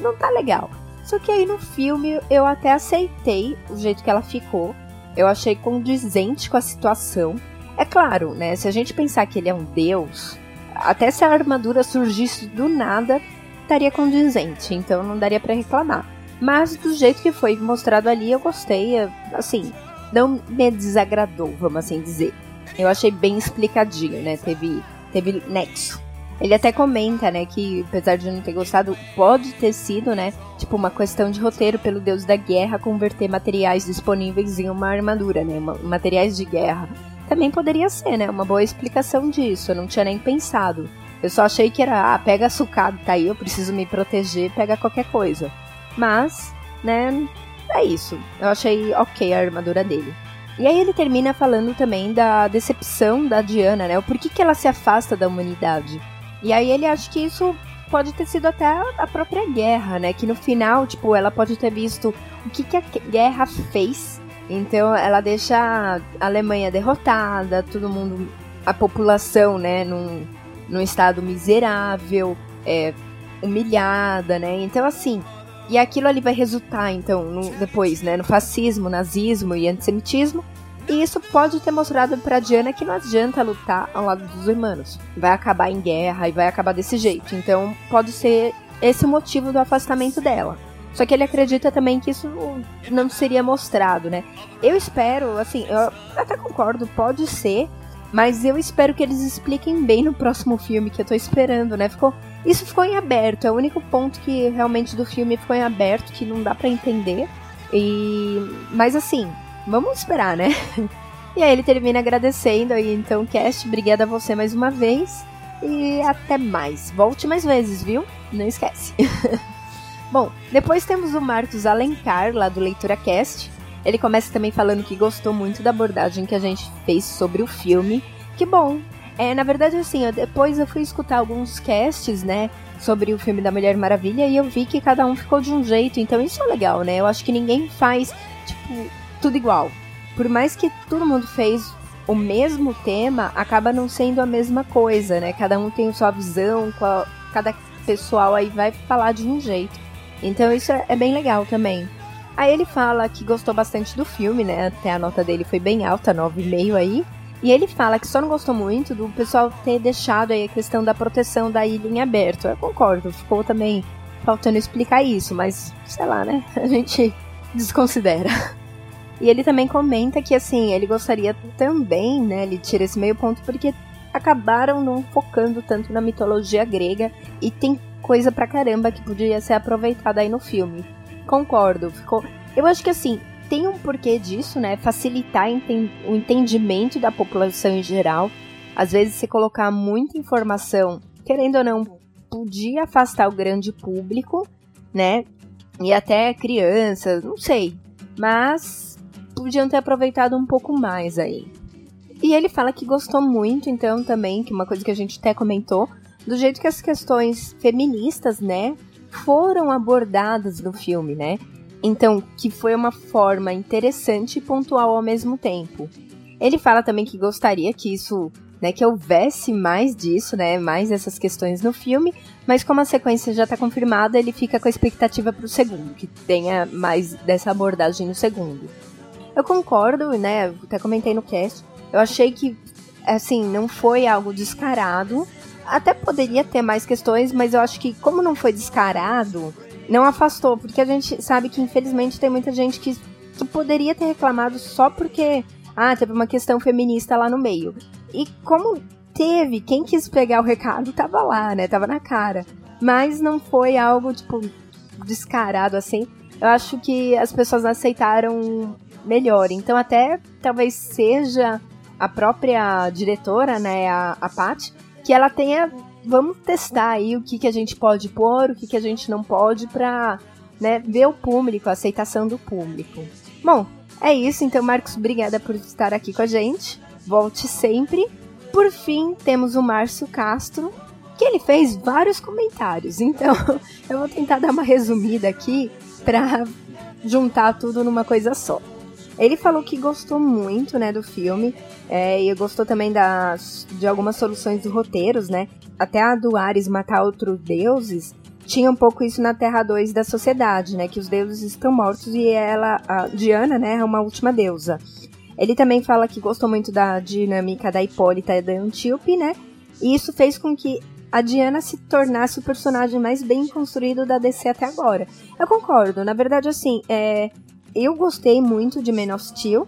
não tá legal. Só que aí no filme eu até aceitei o jeito que ela ficou. Eu achei condizente com a situação. É claro, né? Se a gente pensar que ele é um deus, até se a armadura surgisse do nada, estaria condizente, então não daria para reclamar. Mas do jeito que foi mostrado ali, eu gostei, assim, não me desagradou, vamos assim dizer. Eu achei bem explicadinho, né? Teve, teve nexo. Ele até comenta, né, que apesar de não ter gostado, pode ter sido, né, tipo uma questão de roteiro pelo deus da guerra converter materiais disponíveis em uma armadura, né, materiais de guerra. Também poderia ser, né, uma boa explicação disso. Eu não tinha nem pensado. Eu só achei que era, ah, pega sucado, tá aí, eu preciso me proteger, pega qualquer coisa. Mas, né, é isso. Eu achei ok a armadura dele. E aí ele termina falando também da decepção da Diana, né? O porquê que ela se afasta da humanidade. E aí ele acha que isso pode ter sido até a própria guerra, né? Que no final, tipo, ela pode ter visto o que, que a guerra fez. Então ela deixa a Alemanha derrotada, todo mundo, a população, né, num, num estado miserável, é, humilhada, né? Então assim, e aquilo ali vai resultar, então, no, depois, né, no fascismo, nazismo e antissemitismo. E isso pode ter mostrado pra Diana que não adianta lutar ao lado dos humanos. Vai acabar em guerra e vai acabar desse jeito. Então pode ser esse o motivo do afastamento dela. Só que ele acredita também que isso não seria mostrado, né? Eu espero, assim, eu até concordo, pode ser, mas eu espero que eles expliquem bem no próximo filme que eu tô esperando, né? Ficou, isso ficou em aberto, é o único ponto que realmente do filme ficou em aberto, que não dá para entender. E mas assim, vamos esperar, né? E aí ele termina agradecendo aí, então, Cast, obrigada a você mais uma vez. E até mais. Volte mais vezes, viu? Não esquece. Bom, depois temos o Marcos Alencar, lá do Leitura Cast. Ele começa também falando que gostou muito da abordagem que a gente fez sobre o filme. Que bom! É, na verdade, assim, eu, depois eu fui escutar alguns casts, né, sobre o filme da Mulher Maravilha e eu vi que cada um ficou de um jeito, então isso é legal, né? Eu acho que ninguém faz, tipo, tudo igual. Por mais que todo mundo fez o mesmo tema, acaba não sendo a mesma coisa, né? Cada um tem sua visão, cada pessoal aí vai falar de um jeito. Então isso é bem legal também. Aí ele fala que gostou bastante do filme, né? Até a nota dele foi bem alta, 9,5 aí. E ele fala que só não gostou muito do pessoal ter deixado aí a questão da proteção da ilha em aberto. Eu concordo, ficou também faltando explicar isso, mas sei lá, né? A gente desconsidera. E ele também comenta que, assim, ele gostaria também, né? Ele tira esse meio ponto porque acabaram não focando tanto na mitologia grega e tem coisa pra caramba que podia ser aproveitada aí no filme. Concordo, ficou. Eu acho que assim, tem um porquê disso, né? Facilitar o entendimento da população em geral. Às vezes, se colocar muita informação, querendo ou não, podia afastar o grande público, né? E até crianças, não sei. Mas podiam ter aproveitado um pouco mais aí. E ele fala que gostou muito, então, também, que uma coisa que a gente até comentou, do jeito que as questões feministas, né, foram abordadas no filme, né? Então, que foi uma forma interessante e pontual ao mesmo tempo. Ele fala também que gostaria que isso, né, que houvesse mais disso, né, mais essas questões no filme, mas como a sequência já está confirmada, ele fica com a expectativa para o segundo, que tenha mais dessa abordagem no segundo. Eu concordo, né, até comentei no cast, eu achei que, assim, não foi algo descarado, até poderia ter mais questões, mas eu acho que como não foi descarado, não afastou, porque a gente sabe que infelizmente tem muita gente que, que poderia ter reclamado só porque ah, teve uma questão feminista lá no meio. E como teve, quem quis pegar o recado tava lá, né? Tava na cara. Mas não foi algo, tipo, descarado assim. Eu acho que as pessoas aceitaram melhor. Então, até talvez seja a própria diretora, né, a, a Paty, que ela tenha vamos testar aí o que, que a gente pode pôr, o que, que a gente não pode pra né, ver o público, a aceitação do público. Bom, é isso. Então, Marcos, obrigada por estar aqui com a gente. Volte sempre. Por fim, temos o Márcio Castro, que ele fez vários comentários. Então, eu vou tentar dar uma resumida aqui para juntar tudo numa coisa só. Ele falou que gostou muito, né, do filme, é, e gostou também das, de algumas soluções dos roteiros, né? Até a do Ares matar outros deuses tinha um pouco isso na Terra 2 da sociedade, né? Que os deuses estão mortos e ela, a Diana, né, é uma última deusa. Ele também fala que gostou muito da dinâmica da Hipólita e da Antíope, né? E isso fez com que a Diana se tornasse o personagem mais bem construído da DC até agora. Eu concordo, na verdade, assim, é, eu gostei muito de Man of Steel,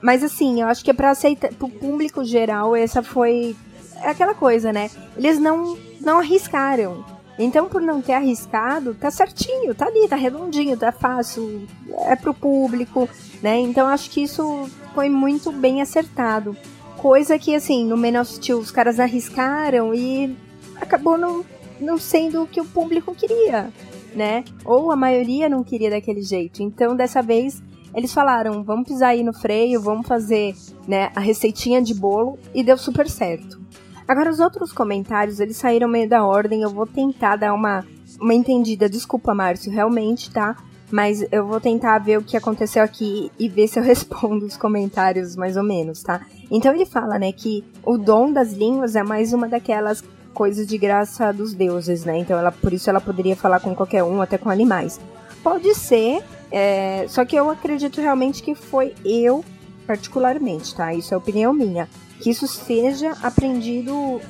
mas assim, eu acho que é pra aceitar, pro público geral, essa foi é aquela coisa, né? Eles não, não arriscaram. Então, por não ter arriscado, tá certinho, tá ali, tá redondinho, tá fácil, é pro público, né? Então, acho que isso foi muito bem acertado. Coisa que, assim, no Man of Steel os caras arriscaram e acabou não, não sendo o que o público queria né? Ou a maioria não queria daquele jeito. Então, dessa vez, eles falaram: vamos pisar aí no freio, vamos fazer né, a receitinha de bolo, e deu super certo. Agora, os outros comentários, eles saíram meio da ordem, eu vou tentar dar uma, uma entendida. Desculpa, Márcio, realmente, tá? Mas eu vou tentar ver o que aconteceu aqui e ver se eu respondo os comentários mais ou menos, tá? Então ele fala, né, que o dom das línguas é mais uma daquelas coisas de graça dos deuses, né? Então ela, por isso ela poderia falar com qualquer um, até com animais. Pode ser, é, só que eu acredito realmente que foi eu, particularmente, tá? Isso é opinião minha. Que isso seja aprendido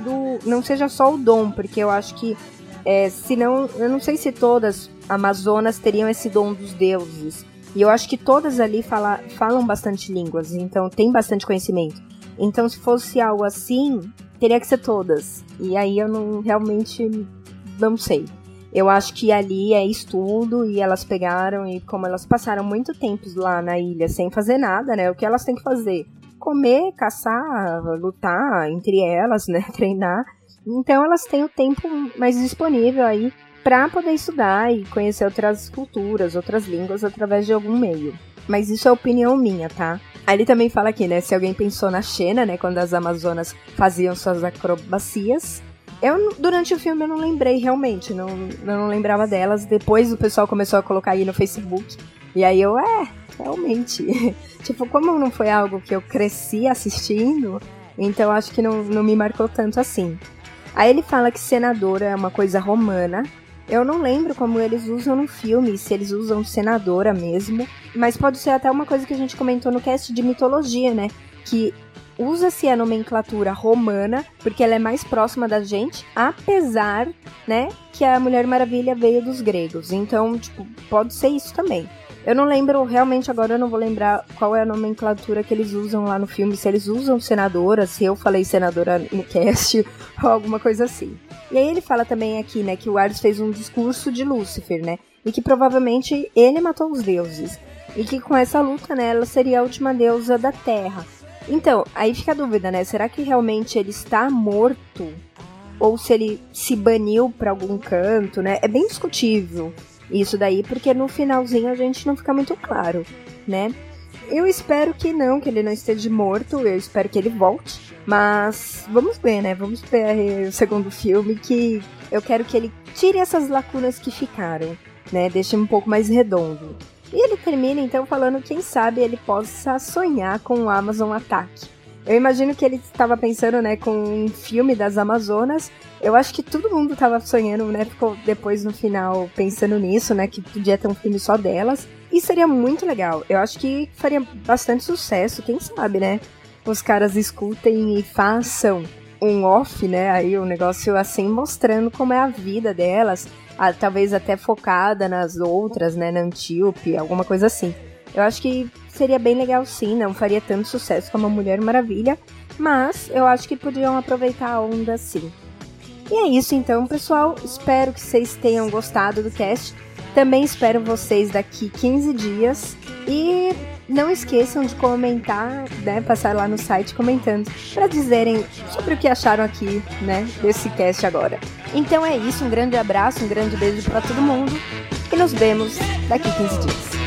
do. Não seja só o dom, porque eu acho que. É, se não, eu não sei se todas Amazonas teriam esse dom dos deuses. E eu acho que todas ali fala, falam bastante línguas, então tem bastante conhecimento. Então, se fosse algo assim, teria que ser todas. E aí eu não realmente não sei. Eu acho que ali é estudo e elas pegaram e como elas passaram muito tempo lá na ilha sem fazer nada, né? O que elas têm que fazer? Comer, caçar, lutar entre elas, né? Treinar. Então elas têm o tempo mais disponível aí para poder estudar e conhecer outras culturas, outras línguas através de algum meio. Mas isso é opinião minha, tá? Aí ele também fala aqui, né? Se alguém pensou na Xena, né? Quando as Amazonas faziam suas acrobacias. Eu, durante o filme, eu não lembrei realmente, não, eu não lembrava delas. Depois o pessoal começou a colocar aí no Facebook. E aí eu, é, realmente. tipo, como não foi algo que eu cresci assistindo, então acho que não, não me marcou tanto assim. Aí ele fala que senadora é uma coisa romana, eu não lembro como eles usam no filme, se eles usam senadora mesmo, mas pode ser até uma coisa que a gente comentou no cast de mitologia, né? Que usa-se a nomenclatura romana porque ela é mais próxima da gente, apesar, né, que a Mulher Maravilha veio dos gregos. Então, tipo, pode ser isso também. Eu não lembro, realmente agora eu não vou lembrar qual é a nomenclatura que eles usam lá no filme, se eles usam senadora, se eu falei senadora no cast ou alguma coisa assim. E aí ele fala também aqui, né, que o Ares fez um discurso de Lúcifer, né, e que provavelmente ele matou os deuses. E que com essa luta, né, ela seria a última deusa da Terra. Então, aí fica a dúvida, né, será que realmente ele está morto? Ou se ele se baniu para algum canto, né? É bem discutível isso daí, porque no finalzinho a gente não fica muito claro, né? Eu espero que não, que ele não esteja morto, eu espero que ele volte. Mas vamos ver, né? Vamos ver o segundo filme que eu quero que ele tire essas lacunas que ficaram, né? Deixe um pouco mais redondo. E ele termina então falando quem sabe ele possa sonhar com o Amazon Attack. Eu imagino que ele estava pensando, né, com um filme das Amazonas. Eu acho que todo mundo estava sonhando, né, ficou depois no final pensando nisso, né, que podia ter um filme só delas. E seria muito legal. Eu acho que faria bastante sucesso, quem sabe, né? Os caras escutem e façam um off, né? Aí um negócio assim mostrando como é a vida delas, ah, talvez até focada nas outras, né? Na Antíope, alguma coisa assim. Eu acho que seria bem legal sim, não faria tanto sucesso como a Mulher Maravilha, mas eu acho que podiam aproveitar a onda sim. E é isso então, pessoal. Espero que vocês tenham gostado do cast. Também espero vocês daqui 15 dias. E não esqueçam de comentar, né? Passar lá no site comentando para dizerem sobre o que acharam aqui, né? Desse cast agora. Então é isso, um grande abraço, um grande beijo para todo mundo e nos vemos daqui 15 dias.